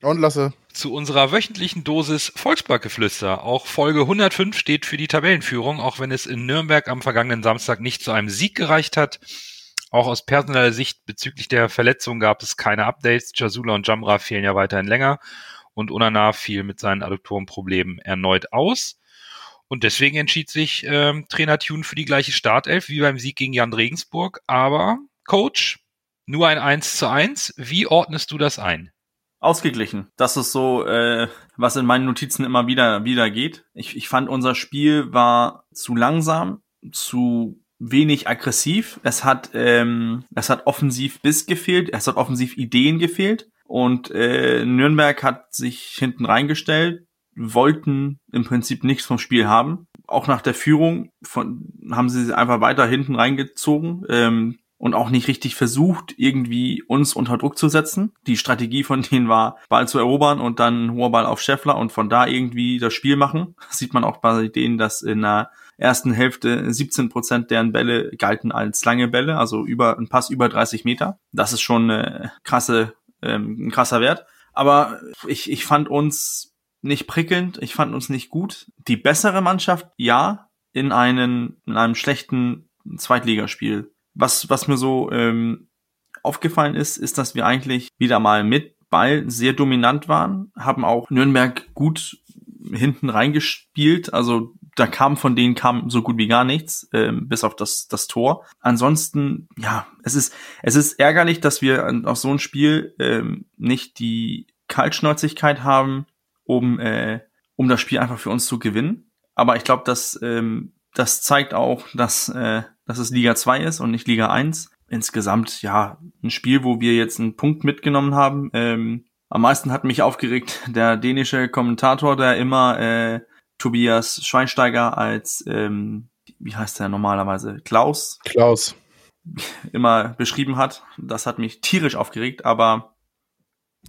Und Lasse. zu unserer wöchentlichen Dosis Volksparkgeflüster. Auch Folge 105 steht für die Tabellenführung, auch wenn es in Nürnberg am vergangenen Samstag nicht zu einem Sieg gereicht hat. Auch aus personeller Sicht bezüglich der Verletzung gab es keine Updates. Jasula und Jamra fehlen ja weiterhin länger und Unana fiel mit seinen Adduktorenproblemen erneut aus. Und deswegen entschied sich ähm, Trainer Thune für die gleiche Startelf wie beim Sieg gegen Jan Regensburg. Aber Coach, nur ein 1 zu 1. Wie ordnest du das ein? Ausgeglichen. Das ist so, äh, was in meinen Notizen immer wieder, wieder geht. Ich, ich fand, unser Spiel war zu langsam, zu wenig aggressiv. Es hat, ähm, es hat offensiv Biss gefehlt, es hat offensiv Ideen gefehlt. Und äh, Nürnberg hat sich hinten reingestellt, wollten im Prinzip nichts vom Spiel haben. Auch nach der Führung von, haben sie einfach weiter hinten reingezogen. Ähm, und auch nicht richtig versucht, irgendwie uns unter Druck zu setzen. Die Strategie von denen war, Ball zu erobern und dann hoher Ball auf Scheffler und von da irgendwie das Spiel machen. Das sieht man auch bei denen, dass in der ersten Hälfte 17 Prozent deren Bälle galten als lange Bälle, also über ein Pass über 30 Meter. Das ist schon eine krasse, ähm, ein krasser Wert. Aber ich, ich fand uns nicht prickelnd, ich fand uns nicht gut. Die bessere Mannschaft, ja, in einem, in einem schlechten Zweitligaspiel was, was mir so ähm, aufgefallen ist, ist, dass wir eigentlich wieder mal mit Ball sehr dominant waren, haben auch Nürnberg gut hinten reingespielt. Also da kam von denen kam so gut wie gar nichts, ähm, bis auf das, das Tor. Ansonsten, ja, es ist, es ist ärgerlich, dass wir auf so ein Spiel ähm, nicht die Kaltschnäuzigkeit haben, um, äh, um das Spiel einfach für uns zu gewinnen. Aber ich glaube, dass ähm, das zeigt auch, dass, äh, dass es Liga 2 ist und nicht Liga 1. Insgesamt, ja, ein Spiel, wo wir jetzt einen Punkt mitgenommen haben. Ähm, am meisten hat mich aufgeregt der dänische Kommentator, der immer äh, Tobias Schweinsteiger als, ähm, wie heißt der normalerweise, Klaus, Klaus. immer beschrieben hat. Das hat mich tierisch aufgeregt, aber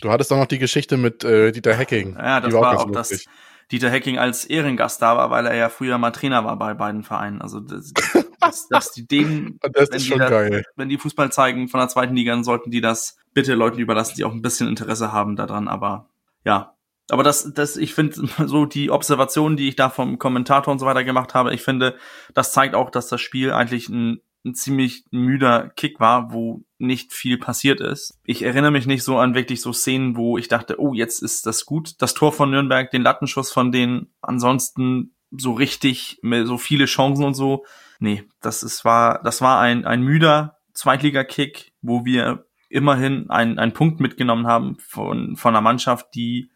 Du hattest doch noch die Geschichte mit äh, Dieter Hacking. Ja, das war auch das lustig. Dieter Hecking als Ehrengast da war, weil er ja früher mal Trainer war bei beiden Vereinen. Also das, das, dass die denen, Und das wenn ist die schon da- geil. wenn die Fußball zeigen von der zweiten Liga, dann sollten die das bitte Leuten überlassen, die auch ein bisschen Interesse haben daran. Aber ja, aber das, das, ich finde so die Observationen, die ich da vom Kommentator und so weiter gemacht habe, ich finde, das zeigt auch, dass das Spiel eigentlich ein, ein ziemlich müder Kick war, wo nicht viel passiert ist. Ich erinnere mich nicht so an wirklich so Szenen, wo ich dachte, oh, jetzt ist das gut. Das Tor von Nürnberg, den Lattenschuss von denen, ansonsten so richtig, so viele Chancen und so. Nee, das ist, war, das war ein, ein müder Zweitliga-Kick, wo wir immerhin einen, einen Punkt mitgenommen haben von, von einer Mannschaft, die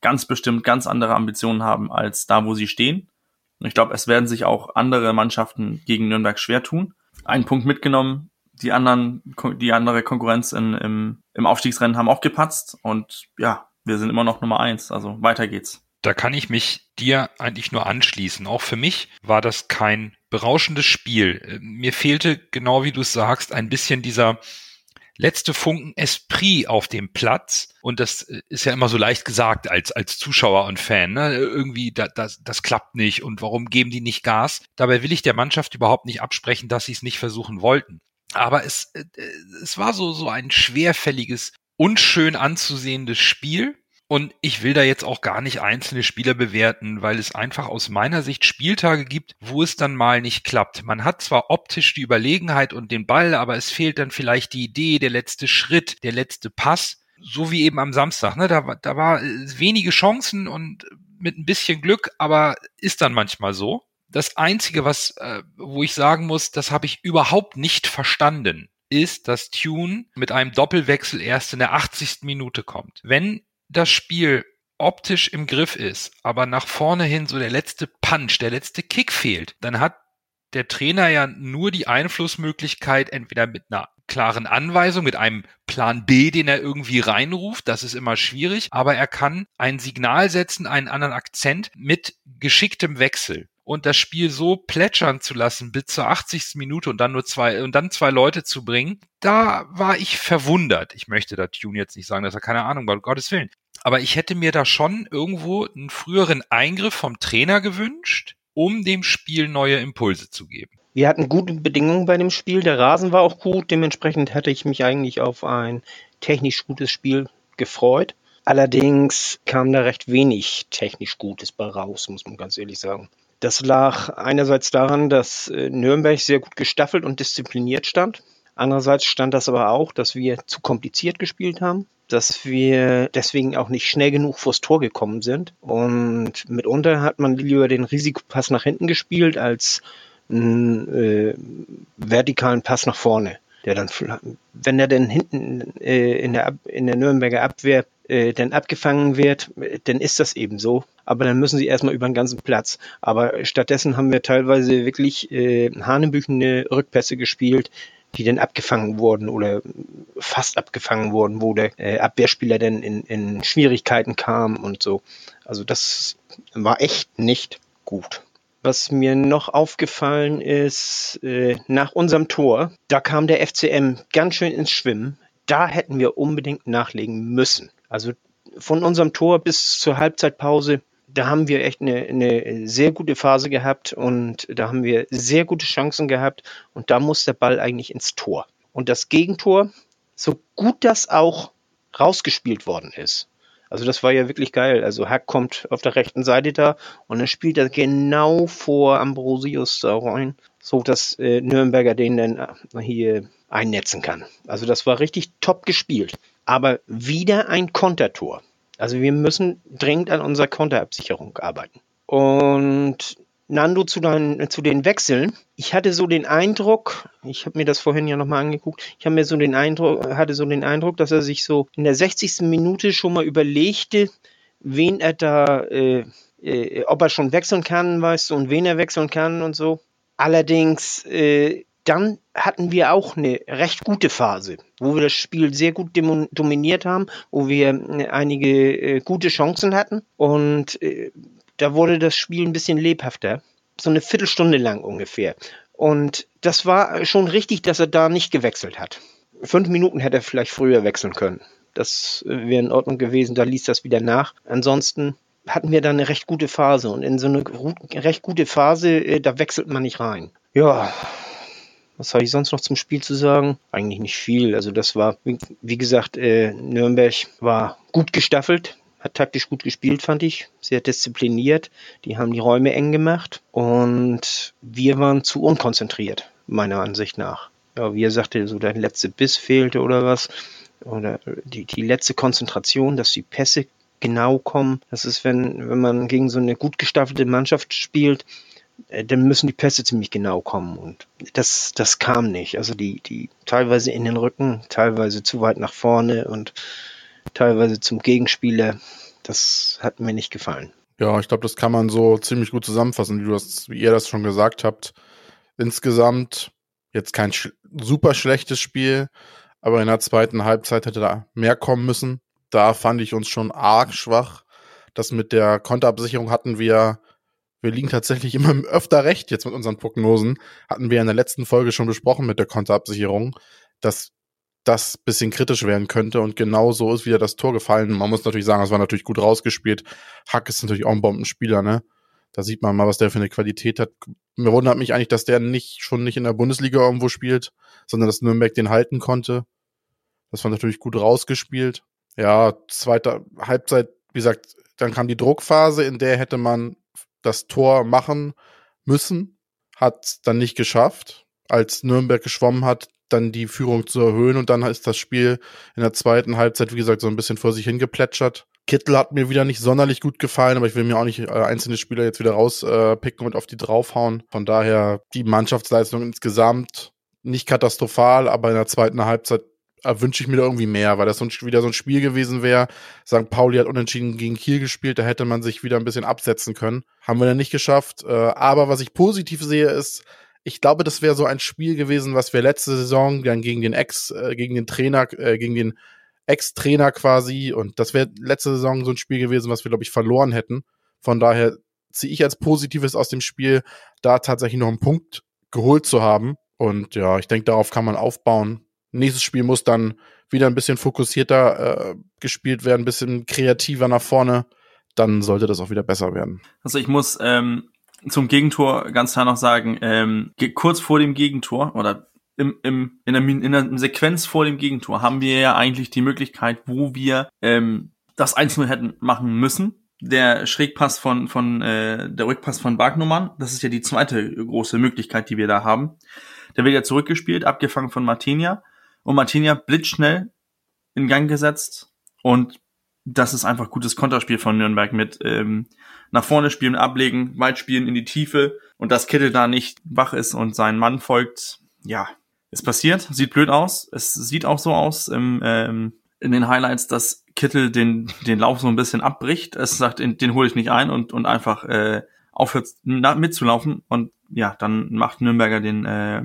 ganz bestimmt ganz andere Ambitionen haben als da, wo sie stehen. Und ich glaube, es werden sich auch andere Mannschaften gegen Nürnberg schwer tun. Einen Punkt mitgenommen, die anderen, die andere Konkurrenz in, im, im Aufstiegsrennen haben auch gepatzt und ja, wir sind immer noch Nummer eins. Also weiter geht's. Da kann ich mich dir eigentlich nur anschließen. Auch für mich war das kein berauschendes Spiel. Äh, Mir fehlte, genau wie du es sagst, ein bisschen dieser letzte Funken Esprit auf dem Platz. Und das äh, ist ja immer so leicht gesagt als, als Zuschauer und Fan. Ne? Irgendwie, da, das, das klappt nicht. Und warum geben die nicht Gas? Dabei will ich der Mannschaft überhaupt nicht absprechen, dass sie es nicht versuchen wollten. Aber es, äh, es war so, so ein schwerfälliges, unschön anzusehendes Spiel. Und ich will da jetzt auch gar nicht einzelne Spieler bewerten, weil es einfach aus meiner Sicht Spieltage gibt, wo es dann mal nicht klappt. Man hat zwar optisch die Überlegenheit und den Ball, aber es fehlt dann vielleicht die Idee, der letzte Schritt, der letzte Pass. So wie eben am Samstag. Ne? Da, da war äh, wenige Chancen und mit ein bisschen Glück, aber ist dann manchmal so. Das Einzige, was, äh, wo ich sagen muss, das habe ich überhaupt nicht verstanden, ist, dass Tune mit einem Doppelwechsel erst in der 80. Minute kommt. Wenn das Spiel optisch im Griff ist, aber nach vorne hin so der letzte Punch, der letzte Kick fehlt, dann hat der Trainer ja nur die Einflussmöglichkeit, entweder mit einer klaren Anweisung, mit einem Plan B, den er irgendwie reinruft. Das ist immer schwierig. Aber er kann ein Signal setzen, einen anderen Akzent mit geschicktem Wechsel und das Spiel so plätschern zu lassen bis zur 80. Minute und dann nur zwei und dann zwei Leute zu bringen, da war ich verwundert. Ich möchte da Tune jetzt nicht sagen, dass er keine Ahnung war, um Gottes Willen. Aber ich hätte mir da schon irgendwo einen früheren Eingriff vom Trainer gewünscht, um dem Spiel neue Impulse zu geben. Wir hatten gute Bedingungen bei dem Spiel. Der Rasen war auch gut. Dementsprechend hätte ich mich eigentlich auf ein technisch gutes Spiel gefreut. Allerdings kam da recht wenig technisch Gutes bei raus, muss man ganz ehrlich sagen. Das lag einerseits daran, dass äh, Nürnberg sehr gut gestaffelt und diszipliniert stand. Andererseits stand das aber auch, dass wir zu kompliziert gespielt haben, dass wir deswegen auch nicht schnell genug vors Tor gekommen sind. Und mitunter hat man lieber den Risikopass nach hinten gespielt als einen äh, vertikalen Pass nach vorne. Der dann, wenn er denn hinten äh, in, der, in der Nürnberger Abwehr äh, dann abgefangen wird, dann ist das eben so. Aber dann müssen sie erstmal über den ganzen Platz. Aber stattdessen haben wir teilweise wirklich äh, hanebüchende Rückpässe gespielt, die dann abgefangen wurden oder fast abgefangen wurden, wo der äh, Abwehrspieler dann in, in Schwierigkeiten kam und so. Also das war echt nicht gut. Was mir noch aufgefallen ist, äh, nach unserem Tor, da kam der FCM ganz schön ins Schwimmen. Da hätten wir unbedingt nachlegen müssen. Also von unserem Tor bis zur Halbzeitpause, da haben wir echt eine, eine, sehr gute Phase gehabt und da haben wir sehr gute Chancen gehabt und da muss der Ball eigentlich ins Tor. Und das Gegentor, so gut das auch rausgespielt worden ist, also das war ja wirklich geil. Also Hack kommt auf der rechten Seite da und dann spielt er genau vor Ambrosius da rein, so dass äh, Nürnberger den dann äh, hier einnetzen kann. Also das war richtig top gespielt aber wieder ein Kontertor. Also wir müssen dringend an unserer Konterabsicherung arbeiten. Und Nando zu, dein, zu den Wechseln. Ich hatte so den Eindruck, ich habe mir das vorhin ja nochmal angeguckt, ich habe mir so den Eindruck, hatte so den Eindruck, dass er sich so in der 60. Minute schon mal überlegte, wen er da, äh, äh, ob er schon wechseln kann, weißt du, und wen er wechseln kann und so. Allerdings äh, dann hatten wir auch eine recht gute Phase, wo wir das Spiel sehr gut dominiert haben, wo wir äh, einige äh, gute Chancen hatten und äh, da wurde das Spiel ein bisschen lebhafter, so eine Viertelstunde lang ungefähr. Und das war schon richtig, dass er da nicht gewechselt hat. Fünf Minuten hätte er vielleicht früher wechseln können. Das äh, wäre in Ordnung gewesen, da ließ das wieder nach. Ansonsten hatten wir da eine recht gute Phase und in so eine recht gute Phase, äh, da wechselt man nicht rein. Ja, was habe ich sonst noch zum Spiel zu sagen? Eigentlich nicht viel. Also das war, wie gesagt, äh, Nürnberg war gut gestaffelt, hat taktisch gut gespielt, fand ich. Sehr diszipliniert. Die haben die Räume eng gemacht und wir waren zu unkonzentriert, meiner Ansicht nach. Ja, wie er sagte, so der letzte Biss fehlte oder was. Oder die, die letzte Konzentration, dass die Pässe genau kommen. Das ist, wenn, wenn man gegen so eine gut gestaffelte Mannschaft spielt, dann müssen die Pässe ziemlich genau kommen. Und das, das kam nicht. Also die, die teilweise in den Rücken, teilweise zu weit nach vorne und teilweise zum Gegenspieler. Das hat mir nicht gefallen. Ja, ich glaube, das kann man so ziemlich gut zusammenfassen, wie du das, wie ihr das schon gesagt habt. Insgesamt jetzt kein sch super schlechtes Spiel, aber in der zweiten Halbzeit hätte da mehr kommen müssen. Da fand ich uns schon arg schwach. Das mit der Konterabsicherung hatten wir wir liegen tatsächlich immer öfter recht jetzt mit unseren Prognosen. Hatten wir in der letzten Folge schon besprochen mit der Konterabsicherung, dass das bisschen kritisch werden könnte und genau so ist wieder das Tor gefallen. Man muss natürlich sagen, es war natürlich gut rausgespielt. Hack ist natürlich auch ein Bombenspieler, ne? Da sieht man mal, was der für eine Qualität hat. Mir wundert mich eigentlich, dass der nicht schon nicht in der Bundesliga irgendwo spielt, sondern dass Nürnberg den halten konnte. Das war natürlich gut rausgespielt. Ja, zweite Halbzeit, wie gesagt, dann kam die Druckphase, in der hätte man das Tor machen müssen, hat dann nicht geschafft. Als Nürnberg geschwommen hat, dann die Führung zu erhöhen und dann ist das Spiel in der zweiten Halbzeit, wie gesagt, so ein bisschen vor sich hingeplätschert. Kittel hat mir wieder nicht sonderlich gut gefallen, aber ich will mir auch nicht äh, einzelne Spieler jetzt wieder rauspicken und auf die draufhauen. Von daher die Mannschaftsleistung insgesamt nicht katastrophal, aber in der zweiten Halbzeit wünsche ich mir da irgendwie mehr, weil das sonst wieder so ein Spiel gewesen wäre. St. Pauli hat unentschieden gegen Kiel gespielt, da hätte man sich wieder ein bisschen absetzen können. Haben wir dann nicht geschafft. Äh, aber was ich positiv sehe, ist, ich glaube, das wäre so ein Spiel gewesen, was wir letzte Saison dann gegen den Ex, äh, gegen den Trainer, äh, gegen den Ex-Trainer quasi und das wäre letzte Saison so ein Spiel gewesen, was wir, glaube ich, verloren hätten. Von daher ziehe ich als Positives aus dem Spiel, da tatsächlich noch einen Punkt geholt zu haben. Und ja, ich denke, darauf kann man aufbauen. Nächstes Spiel muss dann wieder ein bisschen fokussierter äh, gespielt werden, ein bisschen kreativer nach vorne. Dann sollte das auch wieder besser werden. Also ich muss ähm, zum Gegentor ganz klar noch sagen, ähm, kurz vor dem Gegentor oder im, im, in, der, in der Sequenz vor dem Gegentor haben wir ja eigentlich die Möglichkeit, wo wir ähm, das 1-0 hätten machen müssen. Der Schrägpass von, von äh, der Rückpass von Wagnumann, das ist ja die zweite große Möglichkeit, die wir da haben. Der wird ja zurückgespielt, abgefangen von Martinia. Und Martinia blitzschnell in Gang gesetzt. Und das ist einfach gutes Konterspiel von Nürnberg mit ähm, nach vorne spielen, ablegen, weit spielen in die Tiefe und dass Kittel da nicht wach ist und sein Mann folgt. Ja, es passiert, sieht blöd aus. Es sieht auch so aus im, ähm, in den Highlights, dass Kittel den, den Lauf so ein bisschen abbricht. Es sagt, den, den hole ich nicht ein und, und einfach äh, aufhört mitzulaufen. Und ja, dann macht Nürnberger den äh,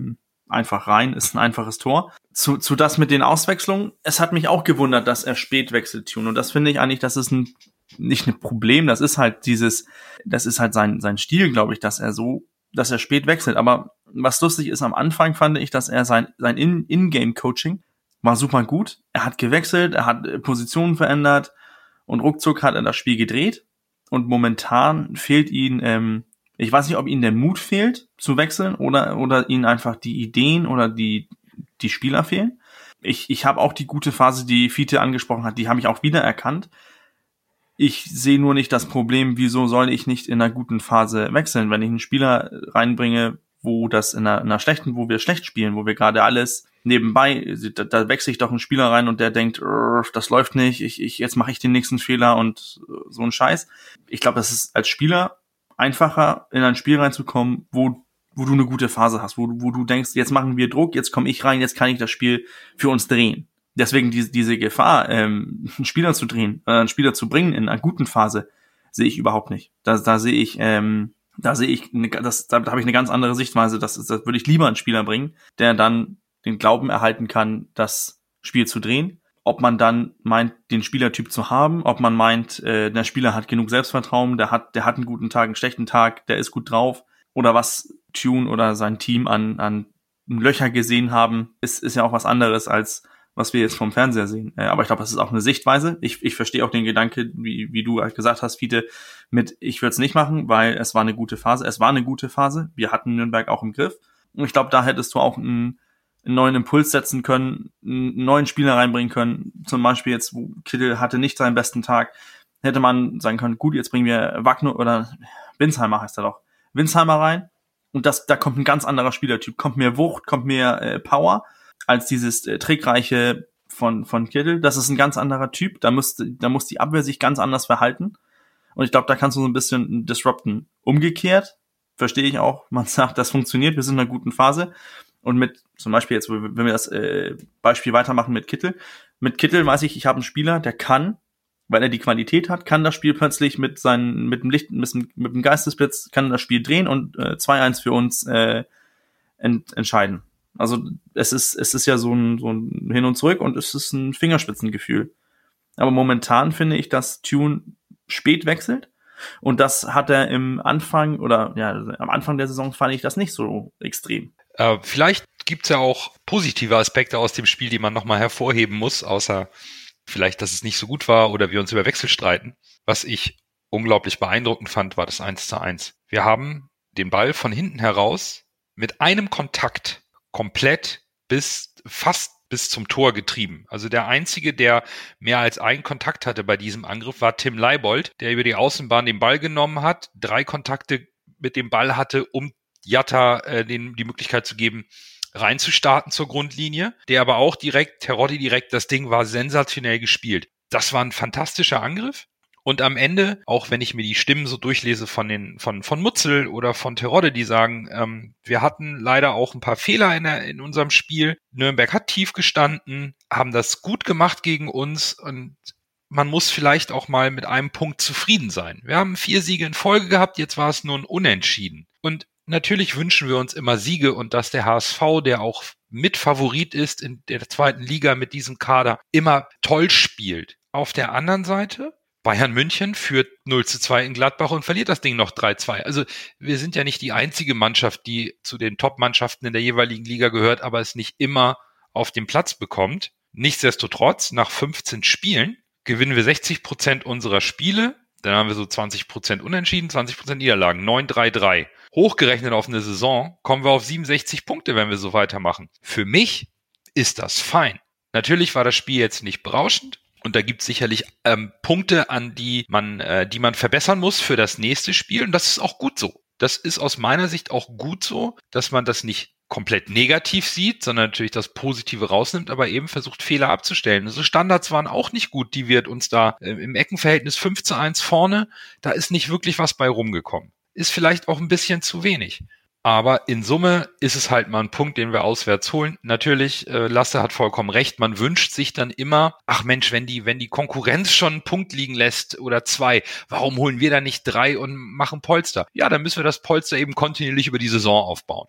einfach rein. Ist ein einfaches Tor. Zu, zu das mit den Auswechslungen, es hat mich auch gewundert, dass er spät wechselt, Tune. Und das finde ich eigentlich, das ist ein nicht ein Problem, das ist halt dieses, das ist halt sein, sein Stil, glaube ich, dass er so, dass er spät wechselt. Aber was lustig ist, am Anfang fand ich, dass er sein, sein In-Game-Coaching war super gut. Er hat gewechselt, er hat äh, Positionen verändert und ruckzuck hat er das Spiel gedreht. Und momentan fehlt ihm, ähm, ich weiß nicht, ob ihm der Mut fehlt zu wechseln oder, oder ihnen einfach die Ideen oder die, die Spieler fehlen. Ich, ich habe auch die gute Phase, die Fiete angesprochen hat, die habe ich auch wieder erkannt. Ich sehe nur nicht das Problem, wieso soll ich nicht in einer guten Phase wechseln, wenn ich einen Spieler reinbringe, wo das in einer, in einer schlechten, wo wir schlecht spielen, wo wir gerade alles nebenbei, da, da wechsle ich doch einen Spieler rein und der denkt, das läuft nicht, ich, ich, jetzt mache ich den nächsten Fehler und so ein Scheiß. Ich glaube, das ist als Spieler einfacher, in ein Spiel reinzukommen, wo, wo du eine gute Phase hast, wo, wo du denkst, jetzt machen wir Druck, jetzt komme ich rein, jetzt kann ich das Spiel für uns drehen. Deswegen diese, diese Gefahr, ähm, einen Spieler zu drehen, äh, einen Spieler zu bringen in einer guten Phase, sehe ich überhaupt nicht. Da, da sehe ich, ähm, da sehe ich, eine, das, da, da habe ich eine ganz andere Sichtweise. Das, das würde ich lieber einen Spieler bringen, der dann den Glauben erhalten kann, das Spiel zu drehen. Ob man dann meint, den Spielertyp zu haben, ob man meint, äh, der Spieler hat genug Selbstvertrauen, der hat, der hat einen guten Tag, einen schlechten Tag, der ist gut drauf, oder was Tune oder sein Team an, an Löcher gesehen haben, ist, ist ja auch was anderes als was wir jetzt vom Fernseher sehen. Äh, aber ich glaube, das ist auch eine Sichtweise. Ich, ich verstehe auch den Gedanke, wie, wie du halt gesagt hast, Fiete, mit ich würde es nicht machen, weil es war eine gute Phase. Es war eine gute Phase. Wir hatten Nürnberg auch im Griff. Und ich glaube, da hättest du auch einen, einen neuen Impuls setzen können, einen neuen Spieler reinbringen können. Zum Beispiel jetzt, wo Kittel hatte nicht seinen besten Tag, hätte man sagen können, gut, jetzt bringen wir Wagner oder Winsheimer heißt er doch, Winsheimer rein. Und das, da kommt ein ganz anderer Spielertyp. Kommt mehr Wucht, kommt mehr äh, Power als dieses äh, trickreiche von, von Kittel. Das ist ein ganz anderer Typ. Da muss, da muss die Abwehr sich ganz anders verhalten. Und ich glaube, da kannst du so ein bisschen disrupten. Umgekehrt verstehe ich auch, man sagt, das funktioniert, wir sind in einer guten Phase. Und mit zum Beispiel jetzt, wenn wir das äh, Beispiel weitermachen mit Kittel, mit Kittel weiß ich, ich habe einen Spieler, der kann, weil er die Qualität hat, kann das Spiel plötzlich mit seinen, mit dem Licht, mit mit dem Geistesblitz, kann das Spiel drehen und äh, 2-1 für uns äh, ent, entscheiden. Also es ist, es ist ja so ein, so ein Hin und Zurück und es ist ein Fingerspitzengefühl. Aber momentan finde ich, dass Tune spät wechselt. Und das hat er im Anfang oder ja, am Anfang der Saison fand ich das nicht so extrem. Äh, vielleicht gibt's ja auch positive Aspekte aus dem Spiel, die man nochmal hervorheben muss, außer vielleicht, dass es nicht so gut war oder wir uns über Wechsel streiten. Was ich unglaublich beeindruckend fand, war das 1 zu 1. Wir haben den Ball von hinten heraus mit einem Kontakt komplett bis fast bis zum Tor getrieben. Also der einzige, der mehr als einen Kontakt hatte bei diesem Angriff, war Tim Leibold, der über die Außenbahn den Ball genommen hat, drei Kontakte mit dem Ball hatte, um Jatta äh, den, die Möglichkeit zu geben, reinzustarten zur Grundlinie, der aber auch direkt, Teroddi direkt, das Ding war sensationell gespielt. Das war ein fantastischer Angriff. Und am Ende, auch wenn ich mir die Stimmen so durchlese von den von von Mutzel oder von Terodde, die sagen, ähm, wir hatten leider auch ein paar Fehler in, der, in unserem Spiel. Nürnberg hat tief gestanden, haben das gut gemacht gegen uns und man muss vielleicht auch mal mit einem Punkt zufrieden sein. Wir haben vier Siege in Folge gehabt, jetzt war es nur ein Unentschieden. Und Natürlich wünschen wir uns immer Siege und dass der HSV, der auch mit Favorit ist in der zweiten Liga mit diesem Kader, immer toll spielt. Auf der anderen Seite, Bayern München führt 0 zu 2 in Gladbach und verliert das Ding noch 3-2. Also wir sind ja nicht die einzige Mannschaft, die zu den Top-Mannschaften in der jeweiligen Liga gehört, aber es nicht immer auf dem Platz bekommt. Nichtsdestotrotz, nach 15 Spielen gewinnen wir 60 Prozent unserer Spiele. Dann haben wir so 20 Prozent Unentschieden, 20 Prozent Niederlagen, 9-3-3. Hochgerechnet auf eine Saison kommen wir auf 67 Punkte, wenn wir so weitermachen. Für mich ist das fein. Natürlich war das Spiel jetzt nicht berauschend. Und da gibt es sicherlich ähm, Punkte, an die man, äh, die man verbessern muss für das nächste Spiel. Und das ist auch gut so. Das ist aus meiner Sicht auch gut so, dass man das nicht komplett negativ sieht, sondern natürlich das Positive rausnimmt, aber eben versucht, Fehler abzustellen. Also Standards waren auch nicht gut, die wird uns da äh, im Eckenverhältnis 5 zu 1 vorne, da ist nicht wirklich was bei rumgekommen. Ist vielleicht auch ein bisschen zu wenig. Aber in Summe ist es halt mal ein Punkt, den wir auswärts holen. Natürlich, äh, Lasse hat vollkommen recht. Man wünscht sich dann immer, ach Mensch, wenn die, wenn die Konkurrenz schon einen Punkt liegen lässt oder zwei, warum holen wir da nicht drei und machen Polster? Ja, dann müssen wir das Polster eben kontinuierlich über die Saison aufbauen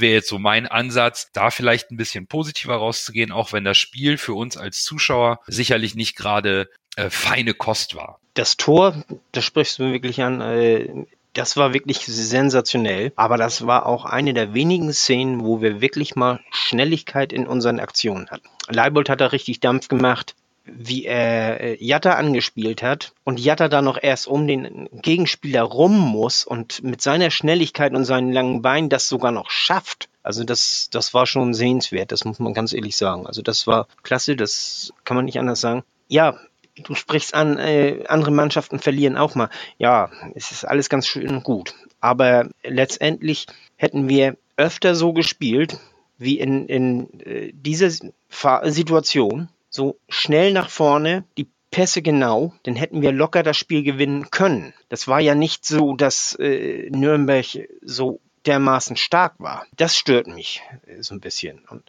wäre jetzt so mein Ansatz, da vielleicht ein bisschen positiver rauszugehen, auch wenn das Spiel für uns als Zuschauer sicherlich nicht gerade äh, feine Kost war. Das Tor, das sprichst du wirklich an, äh, das war wirklich sensationell, aber das war auch eine der wenigen Szenen, wo wir wirklich mal Schnelligkeit in unseren Aktionen hatten. Leibold hat da richtig Dampf gemacht wie er äh, Jatta angespielt hat und Jatta da noch erst um den Gegenspieler rum muss und mit seiner Schnelligkeit und seinen langen Beinen das sogar noch schafft. Also das, das war schon sehenswert, das muss man ganz ehrlich sagen. Also das war klasse, das kann man nicht anders sagen. Ja, du sprichst an, äh, andere Mannschaften verlieren auch mal. Ja, es ist alles ganz schön und gut. Aber letztendlich hätten wir öfter so gespielt, wie in, in äh, dieser Situation, so schnell nach vorne, die Pässe genau, dann hätten wir locker das Spiel gewinnen können. Das war ja nicht so, dass äh, Nürnberg so dermaßen stark war. Das stört mich äh, so ein bisschen. Und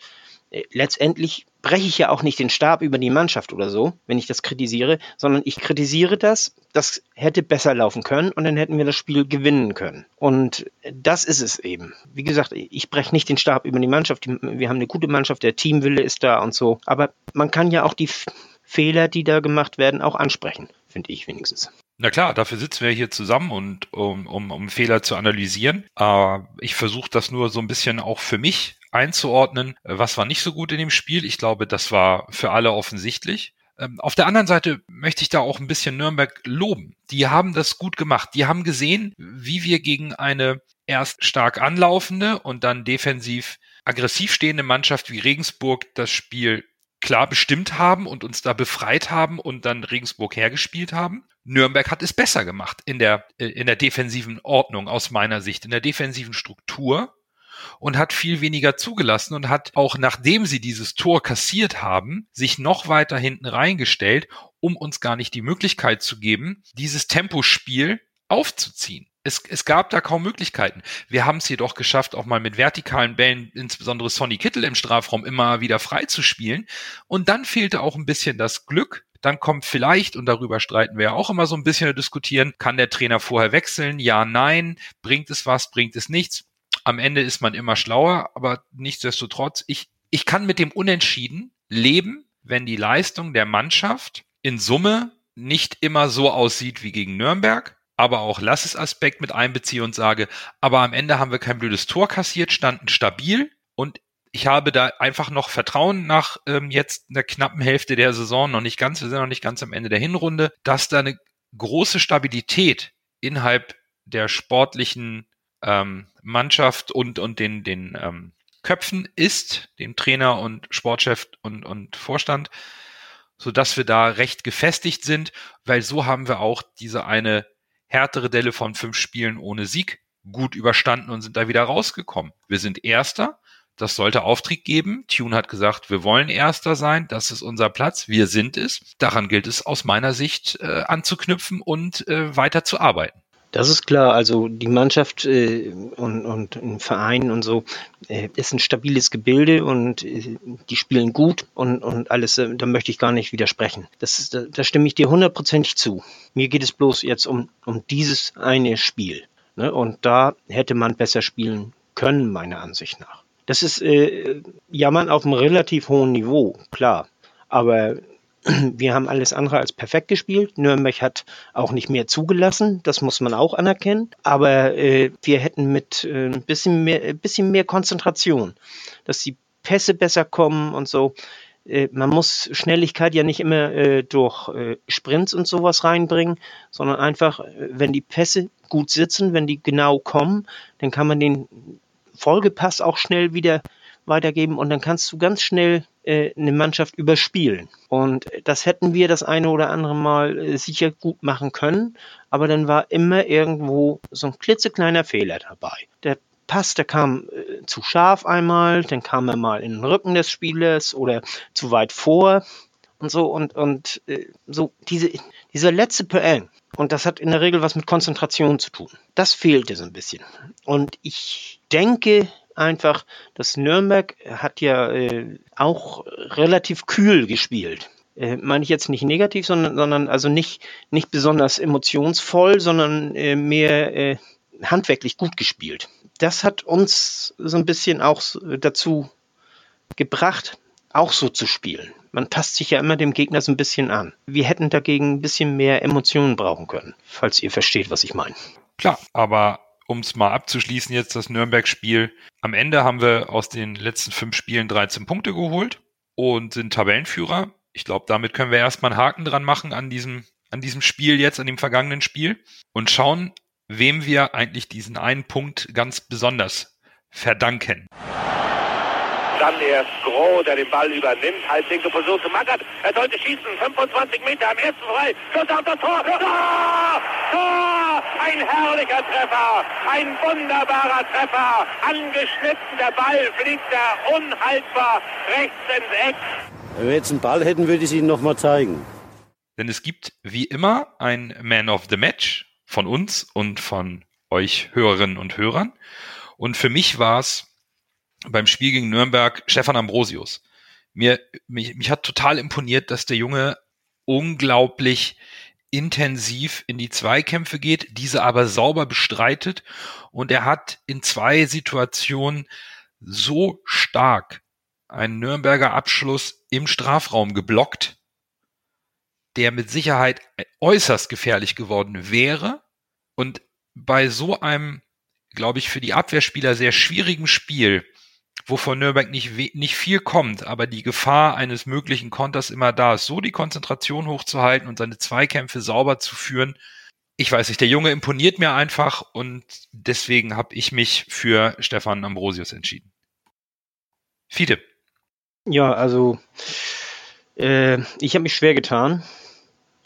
äh, letztendlich breche ich ja auch nicht den Stab über die Mannschaft oder so, wenn ich das kritisiere, sondern ich kritisiere das, das hätte besser laufen können und dann hätten wir das Spiel gewinnen können. Und das ist es eben. Wie gesagt, ich breche nicht den Stab über die Mannschaft. Wir haben eine gute Mannschaft, der Teamwille ist da und so. Aber man kann ja auch die Fehler, die da gemacht werden, auch ansprechen, finde ich wenigstens. Na klar, dafür sitzen wir hier zusammen und um, um, um Fehler zu analysieren. Äh, ich versuche das nur so ein bisschen auch für mich einzuordnen. Was war nicht so gut in dem Spiel? Ich glaube, das war für alle offensichtlich. Ähm, auf der anderen Seite möchte ich da auch ein bisschen Nürnberg loben. Die haben das gut gemacht. Die haben gesehen, wie wir gegen eine erst stark anlaufende und dann defensiv aggressiv stehende Mannschaft wie Regensburg das Spiel klar bestimmt haben und uns da befreit haben und dann Regensburg hergespielt haben. Nürnberg hat es besser gemacht in der, äh, in der defensiven Ordnung aus meiner Sicht, in der defensiven Struktur und hat viel weniger zugelassen und hat auch nachdem sie dieses Tor kassiert haben, sich noch weiter hinten reingestellt, um uns gar nicht die Möglichkeit zu geben, dieses Tempospiel aufzuziehen. Es, es gab da kaum Möglichkeiten. Wir haben es jedoch geschafft, auch mal mit vertikalen Bällen, insbesondere Sonny Kittel im Strafraum, immer wieder frei zu spielen. Und dann fehlte auch ein bisschen das Glück, dann kommt vielleicht, und darüber streiten wir ja auch immer so ein bisschen diskutieren, kann der Trainer vorher wechseln? Ja, nein. Bringt es was? Bringt es nichts? Am Ende ist man immer schlauer, aber nichtsdestotrotz, ich, ich kann mit dem Unentschieden leben, wenn die Leistung der Mannschaft in Summe nicht immer so aussieht wie gegen Nürnberg, aber auch Lasses-Aspekt mit einbeziehe und sage, aber am Ende haben wir kein blödes Tor kassiert, standen stabil und ich habe da einfach noch Vertrauen nach ähm, jetzt einer knappen Hälfte der Saison, noch nicht ganz, wir sind noch nicht ganz am Ende der Hinrunde, dass da eine große Stabilität innerhalb der sportlichen ähm, Mannschaft und, und den, den ähm, Köpfen ist, dem Trainer und Sportchef und, und Vorstand, so dass wir da recht gefestigt sind, weil so haben wir auch diese eine härtere Delle von fünf Spielen ohne Sieg gut überstanden und sind da wieder rausgekommen. Wir sind Erster. Das sollte Auftrieb geben. Tune hat gesagt, wir wollen Erster sein. Das ist unser Platz. Wir sind es. Daran gilt es aus meiner Sicht äh, anzuknüpfen und äh, weiter zu arbeiten. Das ist klar. Also die Mannschaft äh, und, und ein Verein und so äh, ist ein stabiles Gebilde und äh, die spielen gut und, und alles. Äh, da möchte ich gar nicht widersprechen. Das ist, da, da stimme ich dir hundertprozentig zu. Mir geht es bloß jetzt um, um dieses eine Spiel. Ne? Und da hätte man besser spielen können, meiner Ansicht nach. Das ist äh, Jammern auf einem relativ hohen Niveau, klar. Aber wir haben alles andere als perfekt gespielt. Nürnberg hat auch nicht mehr zugelassen, das muss man auch anerkennen. Aber äh, wir hätten mit äh, ein bisschen mehr, ein bisschen mehr Konzentration, dass die Pässe besser kommen und so. Äh, man muss Schnelligkeit ja nicht immer äh, durch äh, Sprints und sowas reinbringen, sondern einfach, äh, wenn die Pässe gut sitzen, wenn die genau kommen, dann kann man den Folgepass auch schnell wieder weitergeben und dann kannst du ganz schnell äh, eine Mannschaft überspielen. Und das hätten wir das eine oder andere Mal äh, sicher gut machen können, aber dann war immer irgendwo so ein klitzekleiner Fehler dabei. Der Pass, der kam äh, zu scharf einmal, dann kam er mal in den Rücken des Spielers oder zu weit vor und so und, und äh, so diese, dieser letzte PN, und das hat in der Regel was mit Konzentration zu tun. Das fehlte so ein bisschen. Und ich denke, einfach, dass Nürnberg hat ja äh, auch relativ kühl gespielt. Äh, meine ich jetzt nicht negativ, sondern, sondern also nicht, nicht besonders emotionsvoll, sondern äh, mehr äh, handwerklich gut gespielt. Das hat uns so ein bisschen auch dazu gebracht, auch so zu spielen. Man passt sich ja immer dem Gegner so ein bisschen an. Wir hätten dagegen ein bisschen mehr Emotionen brauchen können, falls ihr versteht, was ich meine. Klar, aber um es mal abzuschließen, jetzt das Nürnberg-Spiel. Am Ende haben wir aus den letzten fünf Spielen 13 Punkte geholt und sind Tabellenführer. Ich glaube, damit können wir erstmal einen Haken dran machen an diesem, an diesem Spiel jetzt, an dem vergangenen Spiel und schauen, wem wir eigentlich diesen einen Punkt ganz besonders verdanken. Dann erst Groh, der den Ball übernimmt. Halblinke Position zu Magath. Er sollte schießen. 25 Meter am ersten frei. Schuss auf das Tor. Tor! Tor! Ein herrlicher Treffer. Ein wunderbarer Treffer. Angeschnitten. Der Ball fliegt da unhaltbar rechts ins Eck. Wenn wir jetzt einen Ball hätten, würde ich es Ihnen nochmal zeigen. Denn es gibt wie immer ein Man of the Match von uns und von euch Hörerinnen und Hörern. Und für mich war es beim Spiel gegen Nürnberg Stefan Ambrosius. Mir, mich, mich hat total imponiert, dass der Junge unglaublich intensiv in die Zweikämpfe geht, diese aber sauber bestreitet. Und er hat in zwei Situationen so stark einen Nürnberger Abschluss im Strafraum geblockt, der mit Sicherheit äußerst gefährlich geworden wäre. Und bei so einem, glaube ich, für die Abwehrspieler sehr schwierigen Spiel wovon Nürnberg nicht, nicht viel kommt, aber die Gefahr eines möglichen Konters immer da ist, so die Konzentration hochzuhalten und seine Zweikämpfe sauber zu führen. Ich weiß nicht, der Junge imponiert mir einfach und deswegen habe ich mich für Stefan Ambrosius entschieden. Fiete. Ja, also äh, ich habe mich schwer getan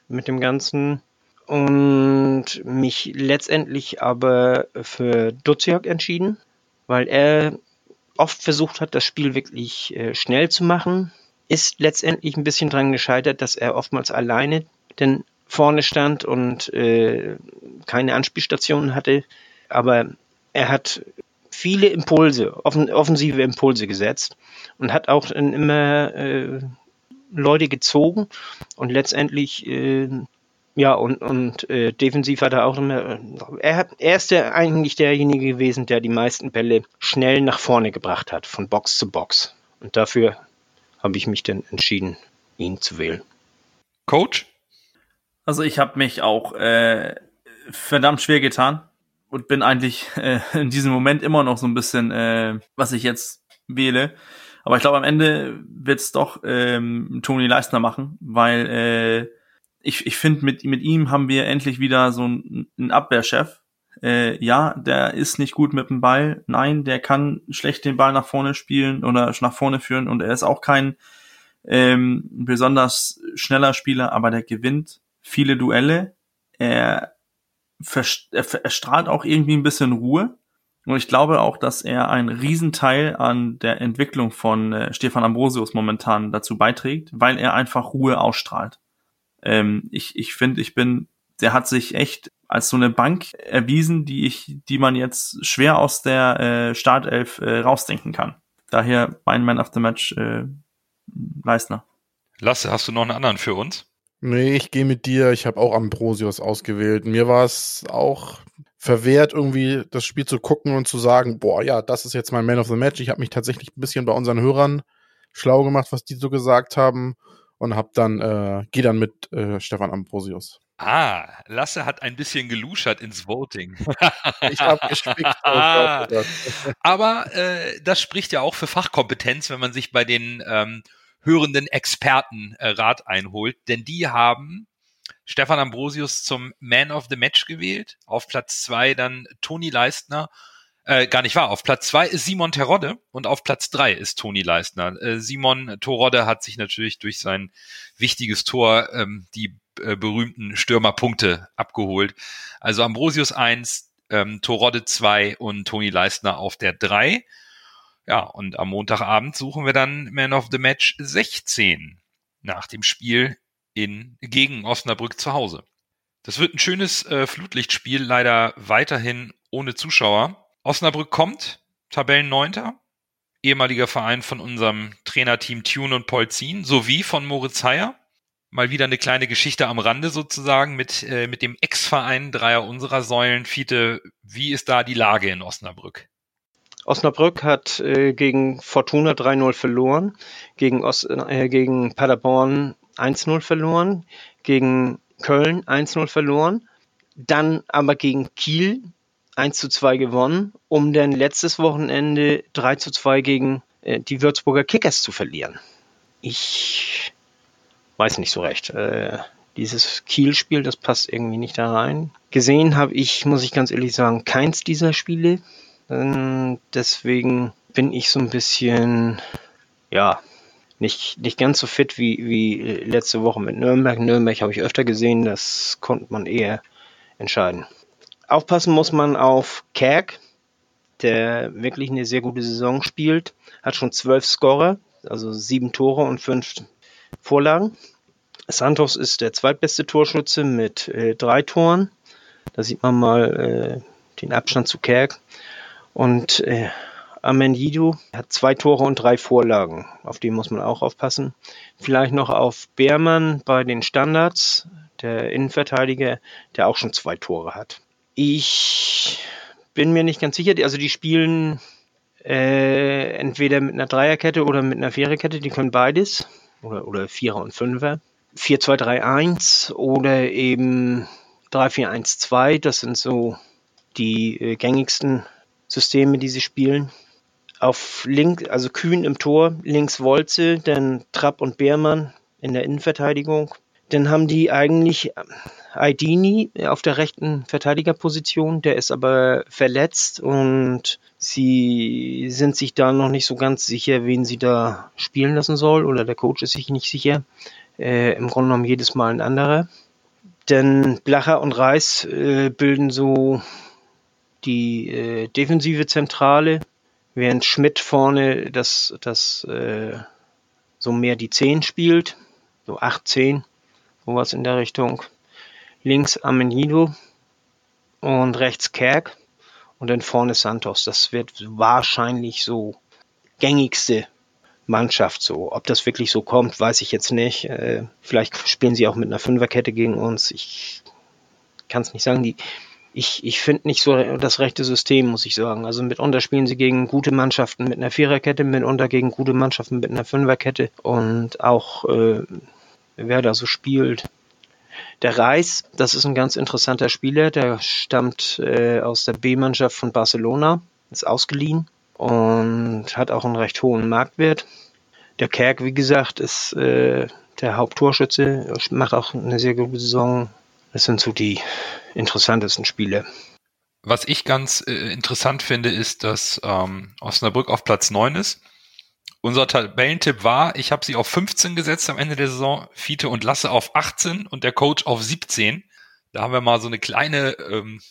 mit dem Ganzen und mich letztendlich aber für Duziak entschieden, weil er oft versucht hat, das Spiel wirklich äh, schnell zu machen, ist letztendlich ein bisschen dran gescheitert, dass er oftmals alleine denn vorne stand und äh, keine Anspielstationen hatte. Aber er hat viele Impulse, offen, offensive Impulse gesetzt und hat auch immer äh, Leute gezogen und letztendlich äh, ja, und, und äh, defensiv hat er auch immer. Er, hat, er ist der, eigentlich derjenige gewesen, der die meisten Bälle schnell nach vorne gebracht hat, von Box zu Box. Und dafür habe ich mich dann entschieden, ihn zu wählen. Coach? Also ich habe mich auch äh, verdammt schwer getan und bin eigentlich äh, in diesem Moment immer noch so ein bisschen, äh, was ich jetzt wähle. Aber ich glaube, am Ende wird es doch ähm, Toni Leistner machen, weil äh, ich, ich finde, mit, mit ihm haben wir endlich wieder so einen Abwehrchef. Äh, ja, der ist nicht gut mit dem Ball. Nein, der kann schlecht den Ball nach vorne spielen oder nach vorne führen und er ist auch kein ähm, besonders schneller Spieler, aber der gewinnt viele Duelle. Er, er, er strahlt auch irgendwie ein bisschen Ruhe. Und ich glaube auch, dass er einen Riesenteil an der Entwicklung von äh, Stefan Ambrosius momentan dazu beiträgt, weil er einfach Ruhe ausstrahlt. Ähm, ich ich finde, ich bin, der hat sich echt als so eine Bank erwiesen, die ich, die man jetzt schwer aus der äh, Startelf äh, rausdenken kann. Daher mein Man of the Match äh, Leistner. Lasse, hast du noch einen anderen für uns? Nee, ich gehe mit dir. Ich habe auch Ambrosius ausgewählt. Mir war es auch verwehrt, irgendwie das Spiel zu gucken und zu sagen, boah, ja, das ist jetzt mein Man of the Match. Ich habe mich tatsächlich ein bisschen bei unseren Hörern schlau gemacht, was die so gesagt haben und hab dann äh, gehe dann mit äh, Stefan Ambrosius. Ah, Lasse hat ein bisschen geluschert ins Voting. ich habe gespickt. Aber äh, das spricht ja auch für Fachkompetenz, wenn man sich bei den ähm, hörenden Experten äh, Rat einholt, denn die haben Stefan Ambrosius zum Man of the Match gewählt. Auf Platz zwei dann Toni Leistner. Äh, gar nicht wahr. Auf Platz zwei ist Simon Terodde und auf Platz drei ist Toni Leistner. Äh, Simon Terodde hat sich natürlich durch sein wichtiges Tor ähm, die äh, berühmten Stürmerpunkte abgeholt. Also Ambrosius eins, ähm, Torodde zwei und Toni Leistner auf der drei. Ja, und am Montagabend suchen wir dann Man of the Match 16 nach dem Spiel in, gegen Osnabrück zu Hause. Das wird ein schönes äh, Flutlichtspiel, leider weiterhin ohne Zuschauer. Osnabrück kommt, Tabellenneunter, ehemaliger Verein von unserem Trainerteam Tune und Polzin, sowie von Moritz Heyer. Mal wieder eine kleine Geschichte am Rande sozusagen mit, äh, mit dem Ex-Verein Dreier unserer Säulen. Fiete, wie ist da die Lage in Osnabrück? Osnabrück hat äh, gegen Fortuna 3-0 verloren, gegen, Os äh, gegen Paderborn 1-0 verloren, gegen Köln 1-0 verloren, dann aber gegen Kiel 1-2 gewonnen, um dann letztes Wochenende 3-2 gegen äh, die Würzburger Kickers zu verlieren. Ich weiß nicht so recht. Äh, dieses Kiel-Spiel, das passt irgendwie nicht da rein. Gesehen habe ich, muss ich ganz ehrlich sagen, keins dieser Spiele. Ähm, deswegen bin ich so ein bisschen, ja, nicht, nicht ganz so fit wie, wie letzte Woche mit Nürnberg. Nürnberg habe ich öfter gesehen, das konnte man eher entscheiden. Aufpassen muss man auf Kerk, der wirklich eine sehr gute Saison spielt, hat schon zwölf Scorer, also sieben Tore und fünf Vorlagen. Santos ist der zweitbeste Torschütze mit äh, drei Toren. Da sieht man mal äh, den Abstand zu Kerk. Und äh, Amendido hat zwei Tore und drei Vorlagen. Auf die muss man auch aufpassen. Vielleicht noch auf Beermann bei den Standards, der Innenverteidiger, der auch schon zwei Tore hat. Ich bin mir nicht ganz sicher. Also die spielen äh, entweder mit einer Dreierkette oder mit einer Viererkette. Die können beides. Oder, oder Vierer und Fünfer. 4-2-3-1 oder eben 3-4-1-2. Das sind so die äh, gängigsten Systeme, die sie spielen. Auf links, also Kühn im Tor, links Wolze, dann Trapp und Beermann in der Innenverteidigung. Dann haben die eigentlich Aidini auf der rechten Verteidigerposition, der ist aber verletzt und sie sind sich da noch nicht so ganz sicher, wen sie da spielen lassen soll oder der Coach ist sich nicht sicher. Äh, Im Grunde genommen jedes Mal ein anderer. Denn Blacher und Reis äh, bilden so die äh, defensive Zentrale, während Schmidt vorne das, das äh, so mehr die 10 spielt, so 8, 10, sowas in der Richtung. Links Amenido und rechts Kerk und dann vorne Santos. Das wird wahrscheinlich so gängigste Mannschaft so. Ob das wirklich so kommt, weiß ich jetzt nicht. Äh, vielleicht spielen sie auch mit einer Fünferkette gegen uns. Ich kann es nicht sagen. Die, ich, ich finde nicht so das rechte System, muss ich sagen. Also mitunter spielen sie gegen gute Mannschaften mit einer Viererkette, mitunter gegen gute Mannschaften mit einer Fünferkette. Und auch äh, wer da so spielt. Der Reis, das ist ein ganz interessanter Spieler, der stammt äh, aus der B-Mannschaft von Barcelona, ist ausgeliehen und hat auch einen recht hohen Marktwert. Der Kerk, wie gesagt, ist äh, der Haupttorschütze, macht auch eine sehr gute Saison, das sind so die interessantesten Spiele. Was ich ganz äh, interessant finde, ist, dass ähm, Osnabrück auf Platz 9 ist. Unser Tabellentipp war, ich habe sie auf 15 gesetzt am Ende der Saison, Fiete und Lasse auf 18 und der Coach auf 17. Da haben wir mal so eine kleine ähm,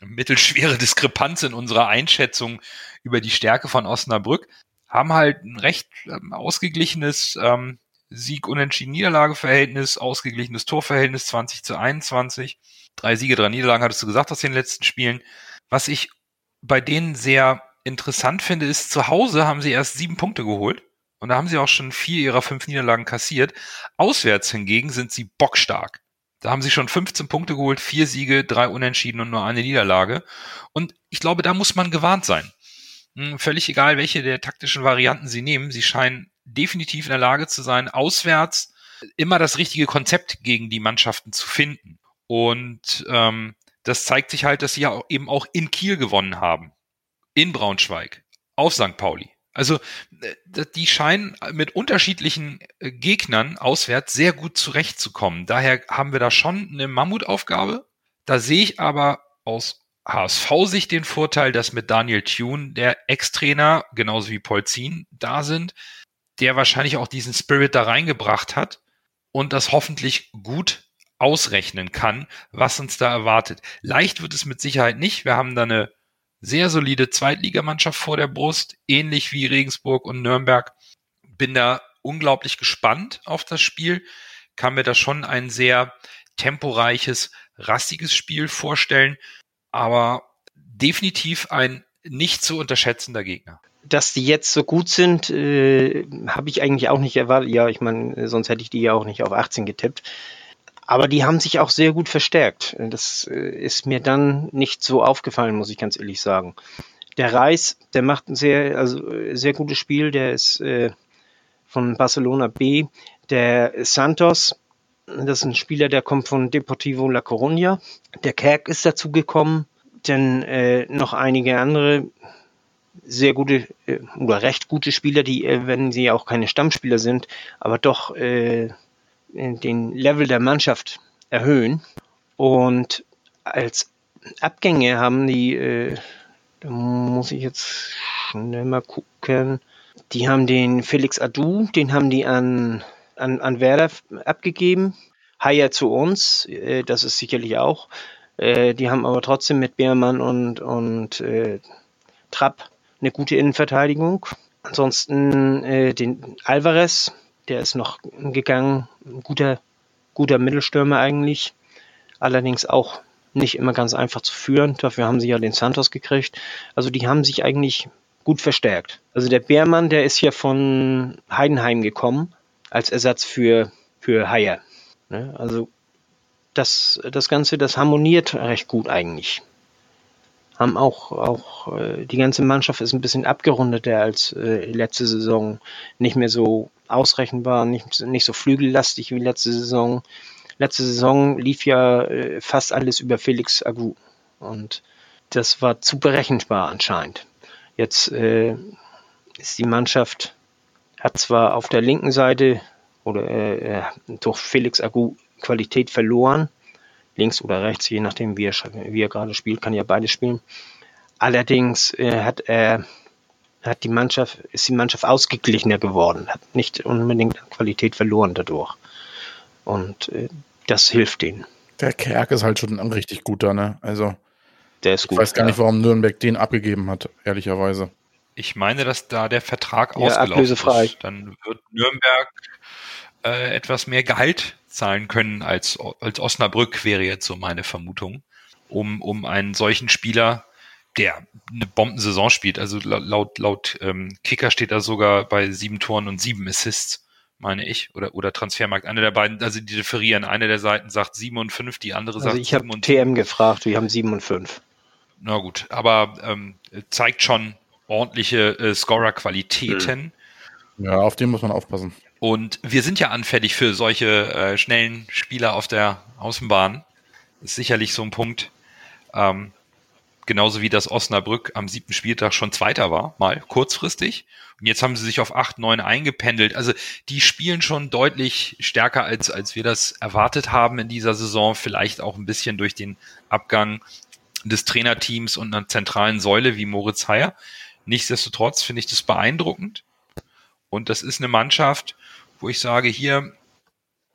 mittelschwere Diskrepanz in unserer Einschätzung über die Stärke von Osnabrück. Haben halt ein recht ähm, ausgeglichenes ähm, Sieg-Unentschieden-Niederlage-Verhältnis, ausgeglichenes Torverhältnis 20 zu 21. Drei Siege, drei Niederlagen, hattest du gesagt aus den letzten Spielen. Was ich bei denen sehr interessant finde, ist, zu Hause haben sie erst sieben Punkte geholt. Und da haben sie auch schon vier ihrer fünf Niederlagen kassiert. Auswärts hingegen sind sie bockstark. Da haben sie schon 15 Punkte geholt, vier Siege, drei Unentschieden und nur eine Niederlage. Und ich glaube, da muss man gewarnt sein. Hm, völlig egal, welche der taktischen Varianten sie nehmen. Sie scheinen definitiv in der Lage zu sein, auswärts immer das richtige Konzept gegen die Mannschaften zu finden. Und ähm, das zeigt sich halt, dass sie ja eben auch in Kiel gewonnen haben. In Braunschweig. Auf St. Pauli. Also äh, die scheinen mit unterschiedlichen äh, Gegnern auswärts sehr gut zurechtzukommen. Daher haben wir da schon eine Mammutaufgabe. Da sehe ich aber aus HSV-Sicht den Vorteil, dass mit Daniel Thune der Ex-Trainer, genauso wie Polzin, da sind, der wahrscheinlich auch diesen Spirit da reingebracht hat und das hoffentlich gut ausrechnen kann, was uns da erwartet. Leicht wird es mit Sicherheit nicht. Wir haben da eine sehr solide Zweitligamannschaft vor der Brust, ähnlich wie Regensburg und Nürnberg. Bin da unglaublich gespannt auf das Spiel, kann mir da schon ein sehr temporeiches, rastiges Spiel vorstellen, aber definitiv ein nicht zu unterschätzender Gegner. Dass die jetzt so gut sind, äh, habe ich eigentlich auch nicht erwartet. Ja, ich meine, sonst hätte ich die ja auch nicht auf 18 getippt. Aber die haben sich auch sehr gut verstärkt. Das äh, ist mir dann nicht so aufgefallen, muss ich ganz ehrlich sagen. Der Reis, der macht ein sehr, also äh, sehr gutes Spiel. Der ist äh, von Barcelona B. Der Santos, das ist ein Spieler, der kommt von Deportivo La Coruña. Der Kerk ist dazu gekommen. Dann äh, noch einige andere sehr gute äh, oder recht gute Spieler, die, äh, wenn sie auch keine Stammspieler sind, aber doch den Level der Mannschaft erhöhen. Und als Abgänge haben die, äh, da muss ich jetzt schnell mal gucken, die haben den Felix Adu, den haben die an, an, an Werder abgegeben. Haier zu uns, äh, das ist sicherlich auch. Äh, die haben aber trotzdem mit Beermann und, und äh, Trapp eine gute Innenverteidigung. Ansonsten äh, den Alvarez, der ist noch gegangen. Ein guter, guter Mittelstürmer eigentlich. Allerdings auch nicht immer ganz einfach zu führen. Dafür haben sie ja den Santos gekriegt. Also die haben sich eigentlich gut verstärkt. Also der Bärmann, der ist hier von Heidenheim gekommen als Ersatz für, für Haier. Ne? Also das, das Ganze, das harmoniert recht gut eigentlich haben auch, auch äh, die ganze Mannschaft ist ein bisschen abgerundeter als äh, letzte Saison. Nicht mehr so ausrechenbar, nicht, nicht so flügellastig wie letzte Saison. Letzte Saison lief ja äh, fast alles über Felix Agu. Und das war zu berechenbar anscheinend. Jetzt äh, ist die Mannschaft, hat zwar auf der linken Seite oder äh, durch Felix Agu Qualität verloren, links oder rechts, je nachdem, wie er, wie er gerade spielt, kann ja beides spielen. Allerdings äh, hat er hat die Mannschaft, ist die Mannschaft ausgeglichener geworden, hat nicht unbedingt Qualität verloren dadurch. Und äh, das hilft ihnen. Der Kerk ist halt schon ein richtig guter, ne? Also, der ist gut. Ich weiß gar nicht, warum Nürnberg den abgegeben hat, ehrlicherweise. Ich meine, dass da der Vertrag ja, ausgelaufen ablösefrei. ist. Dann wird Nürnberg äh, etwas mehr Gehalt zahlen können als, als Osnabrück, wäre jetzt so meine Vermutung, um, um einen solchen Spieler, der eine Bombensaison spielt, also laut, laut ähm, Kicker steht da sogar bei sieben Toren und sieben Assists, meine ich, oder, oder Transfermarkt. Eine der beiden, also die differieren. Eine der Seiten sagt sieben und fünf, die andere also sagt ich habe TM gefragt, wir haben sieben und fünf. Na gut, aber ähm, zeigt schon ordentliche äh, Scorer-Qualitäten. Ja, auf den muss man aufpassen. Und wir sind ja anfällig für solche äh, schnellen Spieler auf der Außenbahn. Das ist sicherlich so ein Punkt. Ähm, genauso wie das Osnabrück am siebten Spieltag schon Zweiter war, mal kurzfristig. Und jetzt haben sie sich auf acht, neun eingependelt. Also die spielen schon deutlich stärker, als, als wir das erwartet haben in dieser Saison. Vielleicht auch ein bisschen durch den Abgang des Trainerteams und einer zentralen Säule wie Moritz Heyer. Nichtsdestotrotz finde ich das beeindruckend. Und das ist eine Mannschaft, wo ich sage, hier,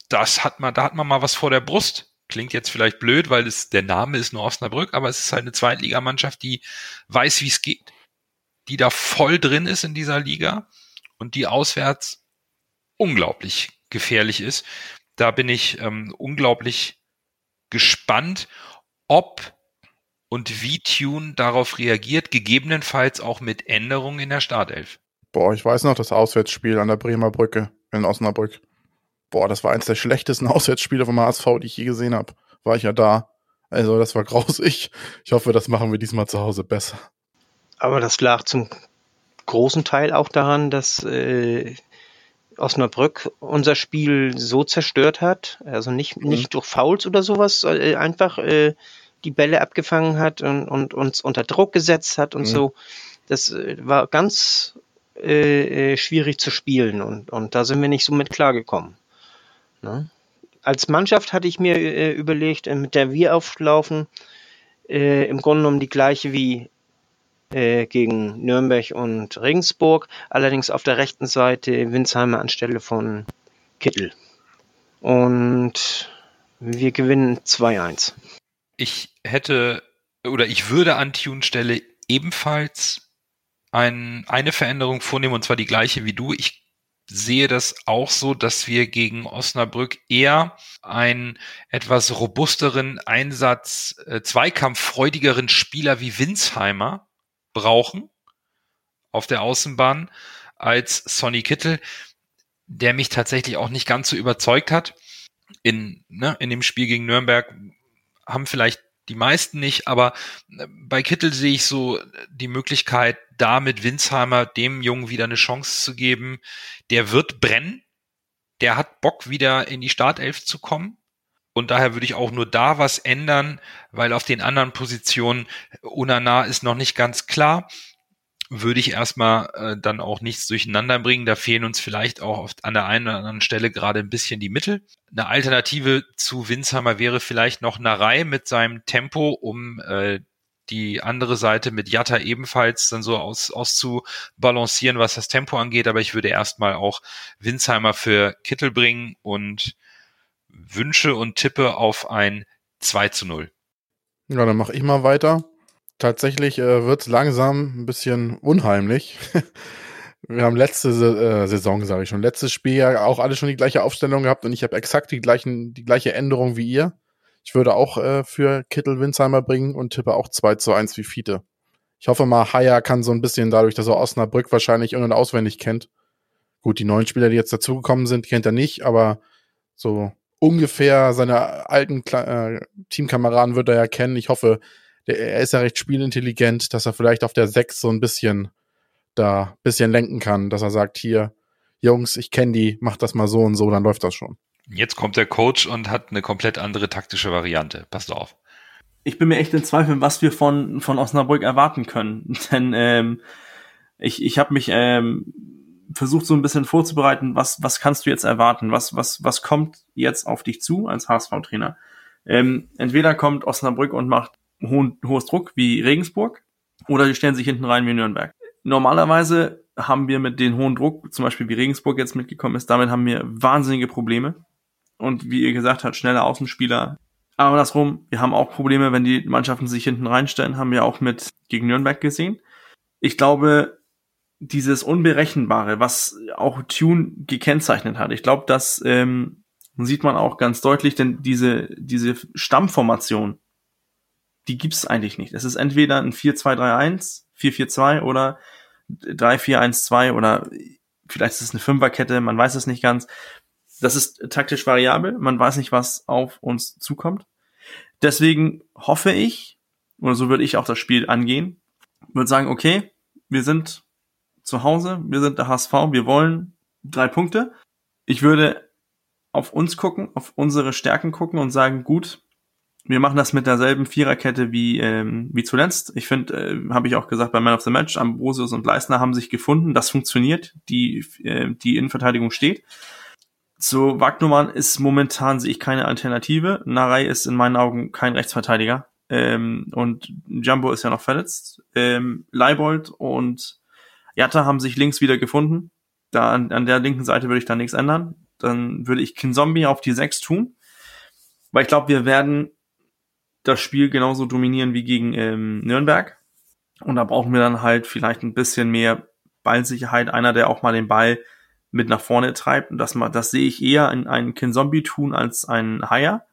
das hat man, da hat man mal was vor der Brust. Klingt jetzt vielleicht blöd, weil es, der Name ist nur Osnabrück, aber es ist halt eine Zweitligamannschaft, die weiß, wie es geht, die da voll drin ist in dieser Liga und die auswärts unglaublich gefährlich ist. Da bin ich ähm, unglaublich gespannt, ob und wie Tune darauf reagiert, gegebenenfalls auch mit Änderungen in der Startelf. Boah, ich weiß noch das Auswärtsspiel an der Bremer Brücke in Osnabrück. Boah, das war eins der schlechtesten Auswärtsspiele vom HSV, die ich je gesehen habe. War ich ja da. Also das war grausig. Ich hoffe, das machen wir diesmal zu Hause besser. Aber das lag zum großen Teil auch daran, dass äh, Osnabrück unser Spiel so zerstört hat, also nicht, mhm. nicht durch Fouls oder sowas, äh, einfach äh, die Bälle abgefangen hat und, und uns unter Druck gesetzt hat und mhm. so. Das äh, war ganz äh, äh, schwierig zu spielen und, und da sind wir nicht so mit klargekommen. Ne? Als Mannschaft hatte ich mir äh, überlegt, äh, mit der wir auflaufen, äh, im Grunde genommen die gleiche wie äh, gegen Nürnberg und Regensburg, allerdings auf der rechten Seite Winsheimer anstelle von Kittel. Und wir gewinnen 2-1. Ich hätte oder ich würde an Tune Stelle ebenfalls ein, eine Veränderung vornehmen und zwar die gleiche wie du. Ich sehe das auch so, dass wir gegen Osnabrück eher einen etwas robusteren Einsatz, äh, zweikampffreudigeren Spieler wie Winsheimer brauchen auf der Außenbahn als Sonny Kittel, der mich tatsächlich auch nicht ganz so überzeugt hat. In, ne, in dem Spiel gegen Nürnberg haben vielleicht die meisten nicht, aber äh, bei Kittel sehe ich so die Möglichkeit, da mit Winsheimer dem Jungen wieder eine Chance zu geben. Der wird brennen. Der hat Bock, wieder in die Startelf zu kommen. Und daher würde ich auch nur da was ändern, weil auf den anderen Positionen Unana ist noch nicht ganz klar. Würde ich erstmal äh, dann auch nichts durcheinander bringen. Da fehlen uns vielleicht auch oft an der einen oder anderen Stelle gerade ein bisschen die Mittel. Eine Alternative zu Winsheimer wäre vielleicht noch Narei mit seinem Tempo, um äh, die andere Seite mit Jatta ebenfalls dann so aus, auszubalancieren, was das Tempo angeht. Aber ich würde erstmal auch Winsheimer für Kittel bringen und wünsche und tippe auf ein 2 zu 0. Ja, dann mache ich mal weiter. Tatsächlich äh, wird es langsam ein bisschen unheimlich. Wir haben letzte äh, Saison, sage ich schon, letztes Spiel ja auch alle schon die gleiche Aufstellung gehabt und ich habe exakt die, gleichen, die gleiche Änderung wie ihr. Ich würde auch äh, für Kittel Winsheimer bringen und tippe auch 2 zu 1 wie Fiete. Ich hoffe mal, Haya kann so ein bisschen dadurch, dass er Osnabrück wahrscheinlich in- und auswendig kennt. Gut, die neuen Spieler, die jetzt dazugekommen sind, kennt er nicht, aber so ungefähr seine alten äh, Teamkameraden wird er ja kennen. Ich hoffe, der, er ist ja recht spielintelligent, dass er vielleicht auf der 6 so ein bisschen da bisschen lenken kann, dass er sagt, hier, Jungs, ich kenne die, macht das mal so und so, dann läuft das schon. Jetzt kommt der Coach und hat eine komplett andere taktische Variante. Passt auf. Ich bin mir echt in Zweifel, was wir von, von Osnabrück erwarten können. Denn ähm, ich, ich habe mich ähm, versucht so ein bisschen vorzubereiten, was, was kannst du jetzt erwarten? Was, was, was kommt jetzt auf dich zu als HSV-Trainer? Ähm, entweder kommt Osnabrück und macht hohen, hohes Druck wie Regensburg oder die stellen sich hinten rein wie Nürnberg. Normalerweise haben wir mit den hohen Druck, zum Beispiel wie Regensburg jetzt mitgekommen ist, damit haben wir wahnsinnige Probleme. Und wie ihr gesagt habt, schnelle Außenspieler. Aber das rum, wir haben auch Probleme, wenn die Mannschaften sich hinten reinstellen, haben wir auch mit gegen Nürnberg gesehen. Ich glaube, dieses Unberechenbare, was auch Tune gekennzeichnet hat. Ich glaube, das ähm, sieht man auch ganz deutlich, denn diese, diese Stammformation, die gibt's eigentlich nicht. Es ist entweder ein 4-2-3-1, 4-4-2 oder 3-4-1-2 oder vielleicht ist es eine Fünferkette, man weiß es nicht ganz. Das ist taktisch variabel, man weiß nicht, was auf uns zukommt. Deswegen hoffe ich, oder so würde ich auch das Spiel angehen, würde sagen, okay, wir sind zu Hause, wir sind der HSV, wir wollen drei Punkte. Ich würde auf uns gucken, auf unsere Stärken gucken und sagen, gut, wir machen das mit derselben Viererkette wie, ähm, wie zuletzt. Ich finde, äh, habe ich auch gesagt, bei Man of the Match, Ambrosius und Leisner haben sich gefunden. Das funktioniert. Die, äh, die Innenverteidigung steht. Zu Wagnumann ist momentan, sehe ich keine Alternative. Narei ist in meinen Augen kein Rechtsverteidiger. Ähm, und Jumbo ist ja noch verletzt. Ähm, Leibold und Jatta haben sich links wieder gefunden. Da an, an der linken Seite würde ich da nichts ändern. Dann würde ich Kinzombie auf die 6 tun. Weil ich glaube, wir werden das Spiel genauso dominieren wie gegen ähm, Nürnberg. Und da brauchen wir dann halt vielleicht ein bisschen mehr Ballsicherheit. Einer, der auch mal den Ball mit nach vorne treibt. Und das, das sehe ich eher in einen Kinzombie tun als einen Haier.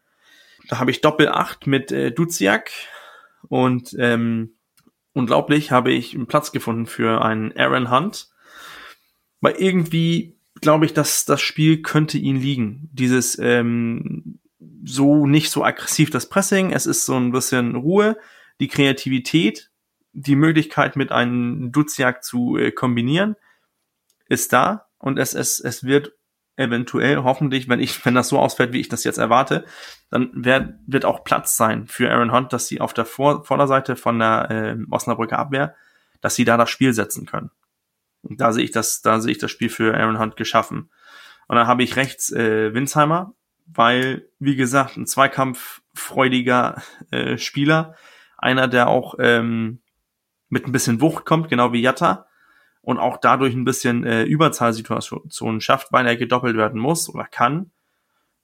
Da habe ich Doppel 8 mit äh, Duziak und ähm, unglaublich habe ich einen Platz gefunden für einen Aaron Hunt. Weil irgendwie glaube ich, dass das Spiel könnte ihn liegen. Dieses ähm, so nicht so aggressiv das Pressing, es ist so ein bisschen Ruhe, die Kreativität, die Möglichkeit mit einem Duziak zu äh, kombinieren ist da und es, es, es wird eventuell, hoffentlich, wenn ich, wenn das so ausfällt, wie ich das jetzt erwarte, dann wird, wird auch Platz sein für Aaron Hunt, dass sie auf der Vor Vorderseite von der äh, Osnabrücker Abwehr, dass sie da das Spiel setzen können. Und da sehe ich das, da sehe ich das Spiel für Aaron Hunt geschaffen. Und dann habe ich rechts äh, Winsheimer, weil, wie gesagt, ein zweikampffreudiger äh, Spieler, einer, der auch ähm, mit ein bisschen Wucht kommt, genau wie Jatta, und auch dadurch ein bisschen äh, Überzahlsituationen schafft, weil er gedoppelt werden muss oder kann.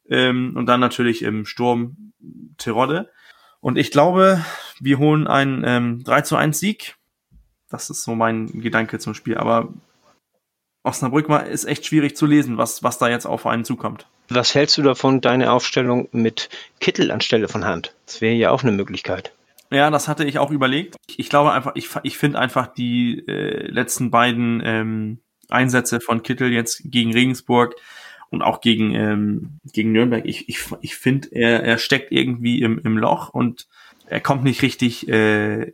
Ähm, und dann natürlich im Sturm Tirode. Und ich glaube, wir holen einen ähm, 3 zu 1 Sieg. Das ist so mein Gedanke zum Spiel. Aber Osnabrück war, ist echt schwierig zu lesen, was, was da jetzt auf einen zukommt. Was hältst du davon, deine Aufstellung mit Kittel anstelle von Hand? Das wäre ja auch eine Möglichkeit. Ja, das hatte ich auch überlegt. Ich glaube einfach, ich, ich finde einfach die äh, letzten beiden ähm, Einsätze von Kittel jetzt gegen Regensburg und auch gegen, ähm, gegen Nürnberg, ich, ich, ich finde, er, er steckt irgendwie im, im Loch und er kommt nicht richtig, äh,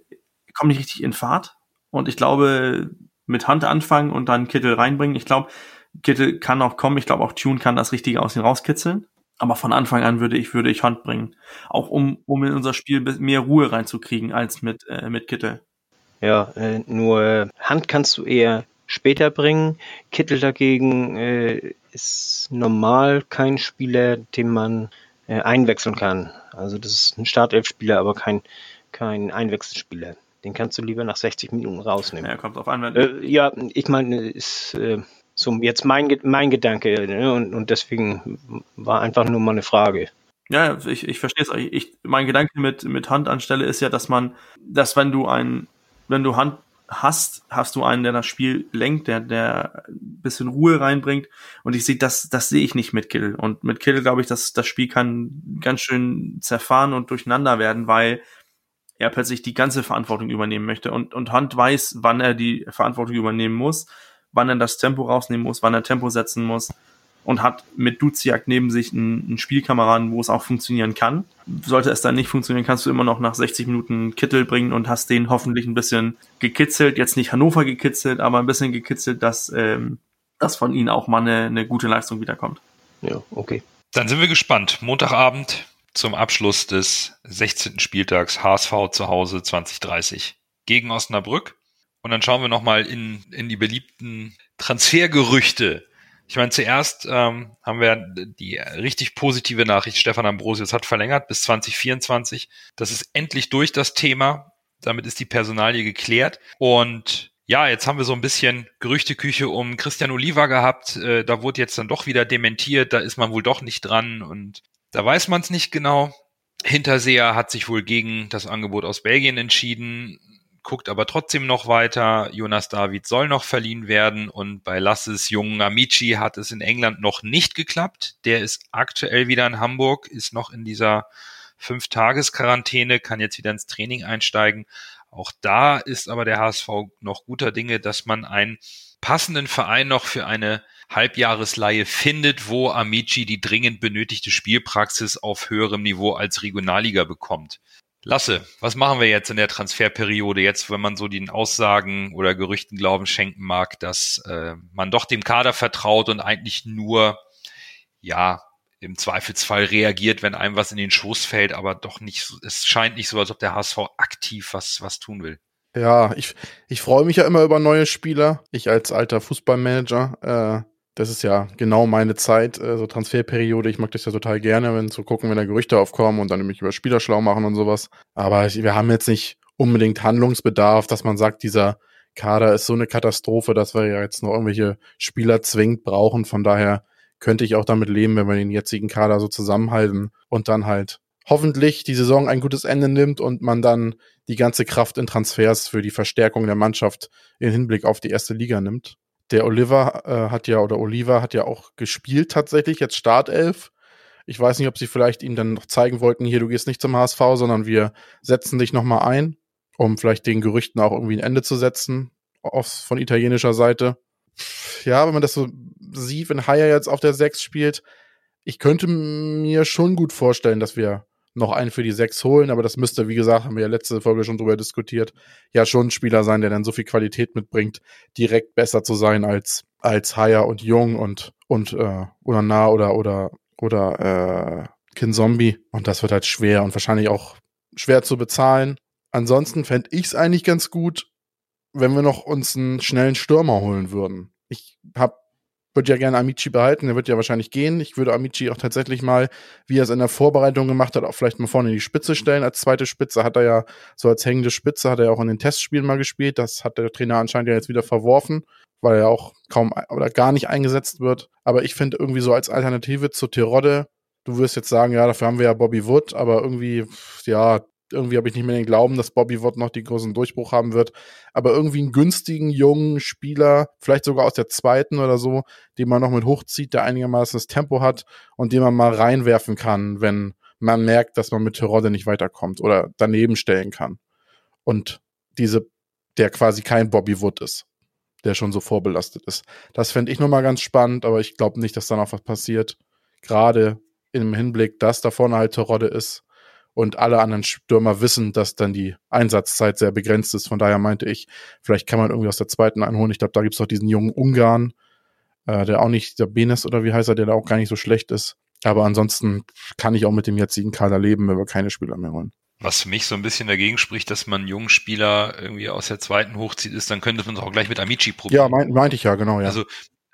kommt nicht richtig in Fahrt. Und ich glaube, mit Hand anfangen und dann Kittel reinbringen. Ich glaube, Kittel kann auch kommen. Ich glaube, auch Tune kann das Richtige aus ihm rauskitzeln. Aber von Anfang an würde ich, würde ich Hand bringen. Auch um, um in unser Spiel mehr Ruhe reinzukriegen als mit, äh, mit Kittel. Ja, äh, nur äh, Hand kannst du eher später bringen. Kittel dagegen äh, ist normal kein Spieler, den man äh, einwechseln kann. Also das ist ein Startelf-Spieler, aber kein, kein Einwechselspieler. Den kannst du lieber nach 60 Minuten rausnehmen. Ja, kommt auf an, wenn Äh, ja, ich meine, ist äh, so jetzt mein, mein Gedanke ne? und, und deswegen war einfach nur mal eine Frage. Ja, ich, ich verstehe es. Ich, mein Gedanke mit, mit Hand anstelle ist ja, dass man, dass wenn du ein, wenn du Hand hast, hast du einen, der das Spiel lenkt, der, der ein bisschen Ruhe reinbringt. Und ich sehe, das, das sehe ich nicht mit Kittel. Und mit Kittel glaube ich, dass das Spiel kann ganz schön zerfahren und durcheinander werden, weil er plötzlich die ganze Verantwortung übernehmen möchte. Und, und Hand weiß, wann er die Verantwortung übernehmen muss, wann er das Tempo rausnehmen muss, wann er Tempo setzen muss und hat mit Duziak neben sich einen, einen Spielkameraden, wo es auch funktionieren kann. Sollte es dann nicht funktionieren, kannst du immer noch nach 60 Minuten Kittel bringen und hast den hoffentlich ein bisschen gekitzelt. Jetzt nicht Hannover gekitzelt, aber ein bisschen gekitzelt, dass, ähm, dass von ihnen auch mal eine, eine gute Leistung wiederkommt. Ja, okay. Dann sind wir gespannt. Montagabend zum Abschluss des 16. Spieltags HSV zu Hause 2030 gegen Osnabrück. Und dann schauen wir nochmal in, in die beliebten Transfergerüchte. Ich meine, zuerst ähm, haben wir die richtig positive Nachricht, Stefan Ambrosius hat verlängert bis 2024. Das ist endlich durch das Thema. Damit ist die Personalie geklärt. Und ja, jetzt haben wir so ein bisschen Gerüchteküche um Christian Oliva gehabt. Äh, da wurde jetzt dann doch wieder dementiert. Da ist man wohl doch nicht dran. Und da weiß man es nicht genau. Hinterseher hat sich wohl gegen das Angebot aus Belgien entschieden, guckt aber trotzdem noch weiter. Jonas David soll noch verliehen werden und bei Lasses jungen Amici hat es in England noch nicht geklappt. Der ist aktuell wieder in Hamburg, ist noch in dieser Fünf-Tages-Quarantäne, kann jetzt wieder ins Training einsteigen. Auch da ist aber der HSV noch guter Dinge, dass man einen passenden Verein noch für eine Halbjahresleihe findet, wo Amici die dringend benötigte Spielpraxis auf höherem Niveau als Regionalliga bekommt. Lasse, was machen wir jetzt in der Transferperiode, jetzt, wenn man so den Aussagen oder Gerüchten Glauben schenken mag, dass äh, man doch dem Kader vertraut und eigentlich nur, ja, im Zweifelsfall reagiert, wenn einem was in den Schoß fällt, aber doch nicht, es scheint nicht so, als ob der HSV aktiv was, was tun will. Ja, ich, ich freue mich ja immer über neue Spieler. Ich als alter Fußballmanager, äh, das ist ja genau meine Zeit, äh, so Transferperiode. Ich mag das ja total gerne, wenn zu gucken, wenn da Gerüchte aufkommen und dann nämlich über Spieler schlau machen und sowas. Aber wir haben jetzt nicht unbedingt Handlungsbedarf, dass man sagt, dieser Kader ist so eine Katastrophe, dass wir ja jetzt noch irgendwelche Spieler zwingend brauchen. Von daher könnte ich auch damit leben, wenn wir den jetzigen Kader so zusammenhalten und dann halt hoffentlich die Saison ein gutes Ende nimmt und man dann die ganze Kraft in Transfers für die Verstärkung der Mannschaft in Hinblick auf die erste Liga nimmt. Der Oliver äh, hat ja, oder Oliver hat ja auch gespielt tatsächlich, jetzt Startelf. Ich weiß nicht, ob sie vielleicht ihm dann noch zeigen wollten, hier, du gehst nicht zum HSV, sondern wir setzen dich nochmal ein, um vielleicht den Gerüchten auch irgendwie ein Ende zu setzen, auf, von italienischer Seite. ja, wenn man das so sieht, wenn Haya jetzt auf der 6 spielt, ich könnte mir schon gut vorstellen, dass wir noch einen für die 6 holen, aber das müsste, wie gesagt, haben wir ja letzte Folge schon drüber diskutiert, ja schon ein Spieler sein, der dann so viel Qualität mitbringt, direkt besser zu sein als, als Haya und Jung und, und, äh, oder Nah oder, oder, oder, äh, Kinzombie. Und das wird halt schwer und wahrscheinlich auch schwer zu bezahlen. Ansonsten fände ich es eigentlich ganz gut, wenn wir noch uns einen schnellen Stürmer holen würden. Ich hab würde ja gerne Amici behalten, der wird ja wahrscheinlich gehen. Ich würde Amici auch tatsächlich mal, wie er es in der Vorbereitung gemacht hat, auch vielleicht mal vorne in die Spitze stellen. Als zweite Spitze hat er ja, so als hängende Spitze, hat er ja auch in den Testspielen mal gespielt. Das hat der Trainer anscheinend ja jetzt wieder verworfen, weil er auch kaum oder gar nicht eingesetzt wird. Aber ich finde irgendwie so als Alternative zu Terodde, du wirst jetzt sagen, ja, dafür haben wir ja Bobby Wood, aber irgendwie, ja, irgendwie habe ich nicht mehr den Glauben, dass Bobby Watt noch den großen Durchbruch haben wird. Aber irgendwie einen günstigen, jungen Spieler, vielleicht sogar aus der zweiten oder so, den man noch mit hochzieht, der einigermaßen das Tempo hat und den man mal reinwerfen kann, wenn man merkt, dass man mit Terodde nicht weiterkommt oder daneben stellen kann. Und diese, der quasi kein Bobby Wood ist, der schon so vorbelastet ist. Das fände ich nochmal ganz spannend, aber ich glaube nicht, dass da noch was passiert. Gerade im Hinblick, dass da vorne halt Terodde ist und alle anderen Stürmer wissen, dass dann die Einsatzzeit sehr begrenzt ist. Von daher meinte ich, vielleicht kann man irgendwie aus der zweiten einholen. Ich glaube, da gibt es auch diesen jungen Ungarn, äh, der auch nicht, der Benes oder wie heißt er, der da auch gar nicht so schlecht ist. Aber ansonsten kann ich auch mit dem jetzigen Kader leben, wenn wir keine Spieler mehr holen. Was für mich so ein bisschen dagegen spricht, dass man einen jungen Spieler irgendwie aus der zweiten hochzieht, ist, dann könnte man es auch gleich mit Amici probieren. Ja, meinte meint ich ja, genau, ja. Also,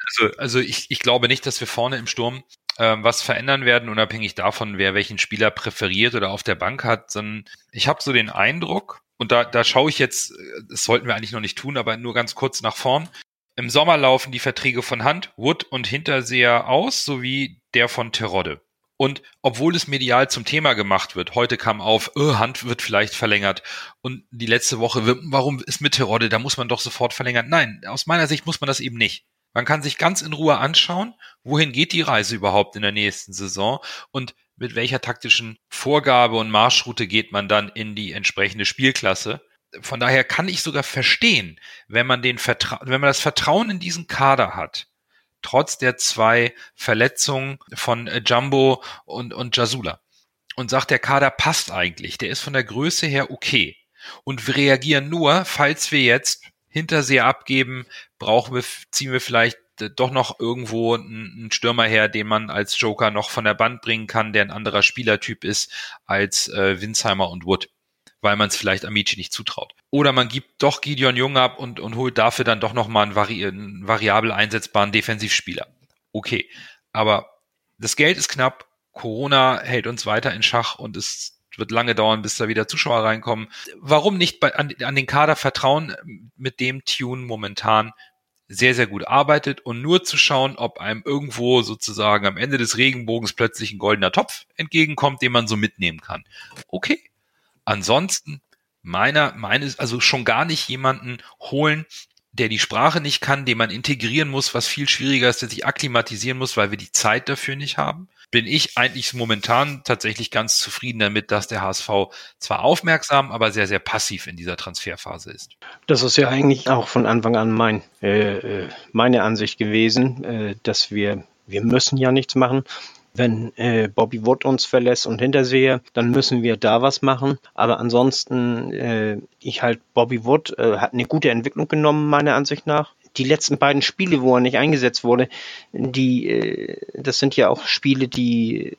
also, also ich, ich glaube nicht, dass wir vorne im Sturm ähm, was verändern werden, unabhängig davon, wer welchen Spieler präferiert oder auf der Bank hat, sondern ich habe so den Eindruck, und da, da schaue ich jetzt, das sollten wir eigentlich noch nicht tun, aber nur ganz kurz nach vorn. Im Sommer laufen die Verträge von Hand, Wood und Hinterseher aus, sowie der von Terodde. Und obwohl es medial zum Thema gemacht wird, heute kam auf, oh, Hand wird vielleicht verlängert und die letzte Woche, warum ist mit Terodde, da muss man doch sofort verlängern. Nein, aus meiner Sicht muss man das eben nicht. Man kann sich ganz in Ruhe anschauen, wohin geht die Reise überhaupt in der nächsten Saison und mit welcher taktischen Vorgabe und Marschroute geht man dann in die entsprechende Spielklasse. Von daher kann ich sogar verstehen, wenn man den Vertra wenn man das Vertrauen in diesen Kader hat, trotz der zwei Verletzungen von äh, Jumbo und, und Jasula und sagt, der Kader passt eigentlich, der ist von der Größe her okay. Und wir reagieren nur, falls wir jetzt Hinterseher abgeben, brauchen wir, ziehen wir vielleicht doch noch irgendwo einen Stürmer her, den man als Joker noch von der Band bringen kann, der ein anderer Spielertyp ist als äh, Winsheimer und Wood, weil man es vielleicht Amici nicht zutraut. Oder man gibt doch Gideon Jung ab und, und holt dafür dann doch nochmal einen, vari einen variabel einsetzbaren Defensivspieler. Okay, aber das Geld ist knapp, Corona hält uns weiter in Schach und es wird lange dauern, bis da wieder Zuschauer reinkommen. Warum nicht bei, an, an den Kader vertrauen, mit dem Tune momentan sehr, sehr gut arbeitet und nur zu schauen, ob einem irgendwo sozusagen am Ende des Regenbogens plötzlich ein goldener Topf entgegenkommt, den man so mitnehmen kann. Okay. Ansonsten meiner, meines, also schon gar nicht jemanden holen, der die Sprache nicht kann, den man integrieren muss, was viel schwieriger ist, der sich akklimatisieren muss, weil wir die Zeit dafür nicht haben bin ich eigentlich momentan tatsächlich ganz zufrieden damit, dass der HSV zwar aufmerksam, aber sehr, sehr passiv in dieser Transferphase ist. Das ist ja eigentlich auch von Anfang an mein, äh, äh meine Ansicht gewesen, äh, dass wir, wir müssen ja nichts machen. Wenn äh, Bobby Wood uns verlässt und Hinterseher, dann müssen wir da was machen. Aber ansonsten, äh, ich halt Bobby Wood äh, hat eine gute Entwicklung genommen, meiner Ansicht nach die letzten beiden Spiele, wo er nicht eingesetzt wurde, die, äh, das sind ja auch Spiele, die,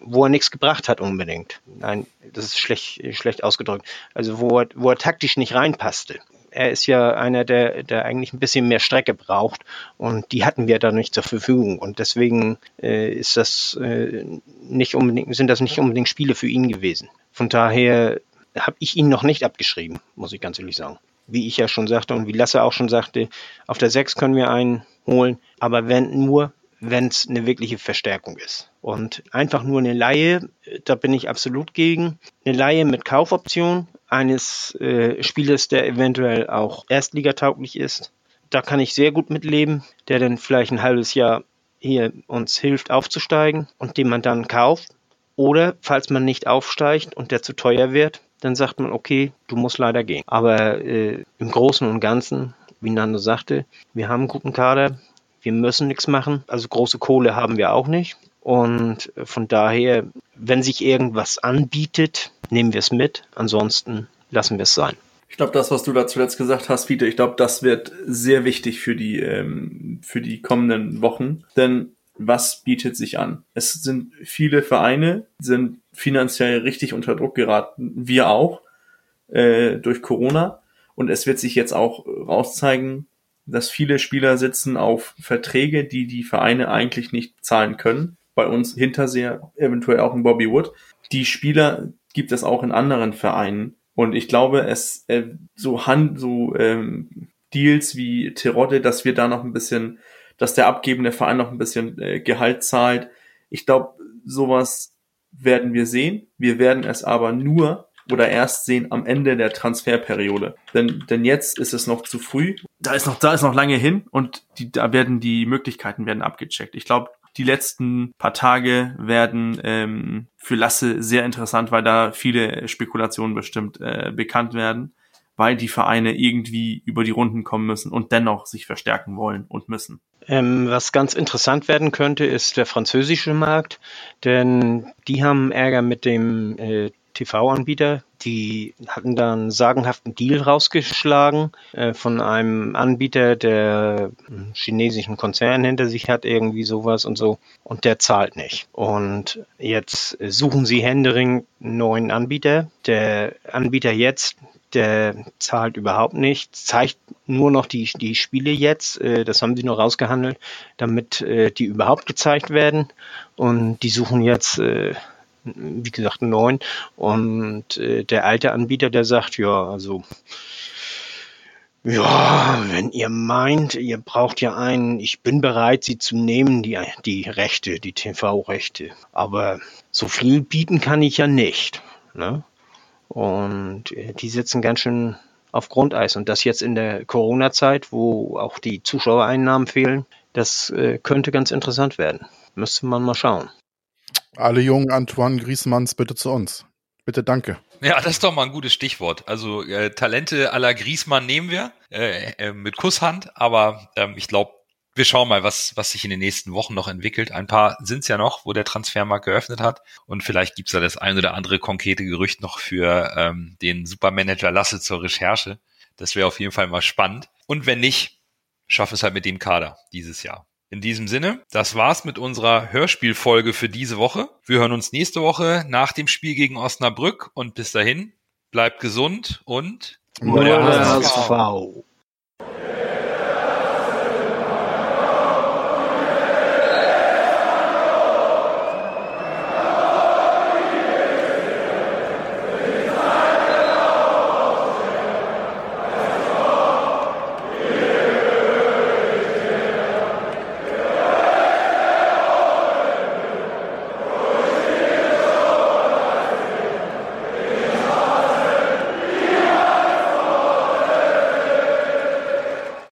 wo er nichts gebracht hat unbedingt. Nein, das ist schlecht, schlecht ausgedrückt. Also wo er, wo er taktisch nicht reinpasste. Er ist ja einer, der, der eigentlich ein bisschen mehr Strecke braucht und die hatten wir da nicht zur Verfügung und deswegen äh, ist das äh, nicht unbedingt, sind das nicht unbedingt Spiele für ihn gewesen. Von daher habe ich ihn noch nicht abgeschrieben, muss ich ganz ehrlich sagen wie ich ja schon sagte und wie Lasse auch schon sagte, auf der 6 können wir einen holen, aber wenn nur, wenn es eine wirkliche Verstärkung ist. Und einfach nur eine Laie, da bin ich absolut gegen. Eine Laie mit Kaufoption eines äh, Spielers, der eventuell auch erstligatauglich ist, da kann ich sehr gut mitleben, der dann vielleicht ein halbes Jahr hier uns hilft aufzusteigen und den man dann kauft. Oder falls man nicht aufsteigt und der zu teuer wird, dann sagt man, okay, du musst leider gehen. Aber äh, im Großen und Ganzen wie Nando sagte, wir haben einen guten Kader, wir müssen nichts machen. Also große Kohle haben wir auch nicht. Und von daher, wenn sich irgendwas anbietet, nehmen wir es mit. Ansonsten lassen wir es sein. Ich glaube, das, was du da zuletzt gesagt hast, Peter, ich glaube, das wird sehr wichtig für die, ähm, für die kommenden Wochen. Denn was bietet sich an? Es sind viele Vereine, sind finanziell richtig unter Druck geraten. Wir auch, äh, durch Corona. Und es wird sich jetzt auch rauszeigen, dass viele Spieler sitzen auf Verträge, die die Vereine eigentlich nicht zahlen können. Bei uns Hinterseher, eventuell auch in Bobby Wood. Die Spieler gibt es auch in anderen Vereinen und ich glaube, es äh, so Hand, so ähm, Deals wie Terodde, dass wir da noch ein bisschen, dass der abgebende Verein noch ein bisschen äh, Gehalt zahlt. Ich glaube, sowas werden wir sehen. Wir werden es aber nur oder erst sehen am Ende der Transferperiode. Denn, denn jetzt ist es noch zu früh. Da ist noch, da ist noch lange hin und die, da werden die Möglichkeiten werden abgecheckt. Ich glaube, die letzten paar Tage werden ähm, für Lasse sehr interessant, weil da viele Spekulationen bestimmt äh, bekannt werden, weil die Vereine irgendwie über die Runden kommen müssen und dennoch sich verstärken wollen und müssen. Ähm, was ganz interessant werden könnte, ist der französische Markt, denn die haben Ärger mit dem äh, TV-Anbieter, die hatten da einen sagenhaften Deal rausgeschlagen äh, von einem Anbieter, der einen chinesischen Konzern hinter sich hat, irgendwie sowas und so. Und der zahlt nicht. Und jetzt suchen sie Händering einen neuen Anbieter. Der Anbieter jetzt, der zahlt überhaupt nicht, zeigt nur noch die, die Spiele jetzt, äh, das haben sie noch rausgehandelt, damit äh, die überhaupt gezeigt werden. Und die suchen jetzt äh, wie gesagt, einen neuen. Und äh, der alte Anbieter, der sagt, ja, also, ja, wenn ihr meint, ihr braucht ja einen, ich bin bereit, sie zu nehmen, die, die Rechte, die TV-Rechte. Aber so viel bieten kann ich ja nicht. Ne? Und äh, die sitzen ganz schön auf Grundeis. Und das jetzt in der Corona-Zeit, wo auch die Zuschauereinnahmen fehlen, das äh, könnte ganz interessant werden. Müsste man mal schauen. Alle jungen Antoine Griesmanns bitte zu uns. Bitte danke. Ja, das ist doch mal ein gutes Stichwort. Also äh, Talente aller Griesmann nehmen wir äh, äh, mit Kusshand, aber ähm, ich glaube, wir schauen mal, was, was sich in den nächsten Wochen noch entwickelt. Ein paar sind es ja noch, wo der Transfermarkt geöffnet hat. Und vielleicht gibt's da das ein oder andere konkrete Gerücht noch für ähm, den Supermanager Lasse zur Recherche. Das wäre auf jeden Fall mal spannend. Und wenn nicht, schaffe es halt mit dem Kader dieses Jahr. In diesem Sinne, das war's mit unserer Hörspielfolge für diese Woche. Wir hören uns nächste Woche nach dem Spiel gegen Osnabrück und bis dahin bleibt gesund und Nur HSV.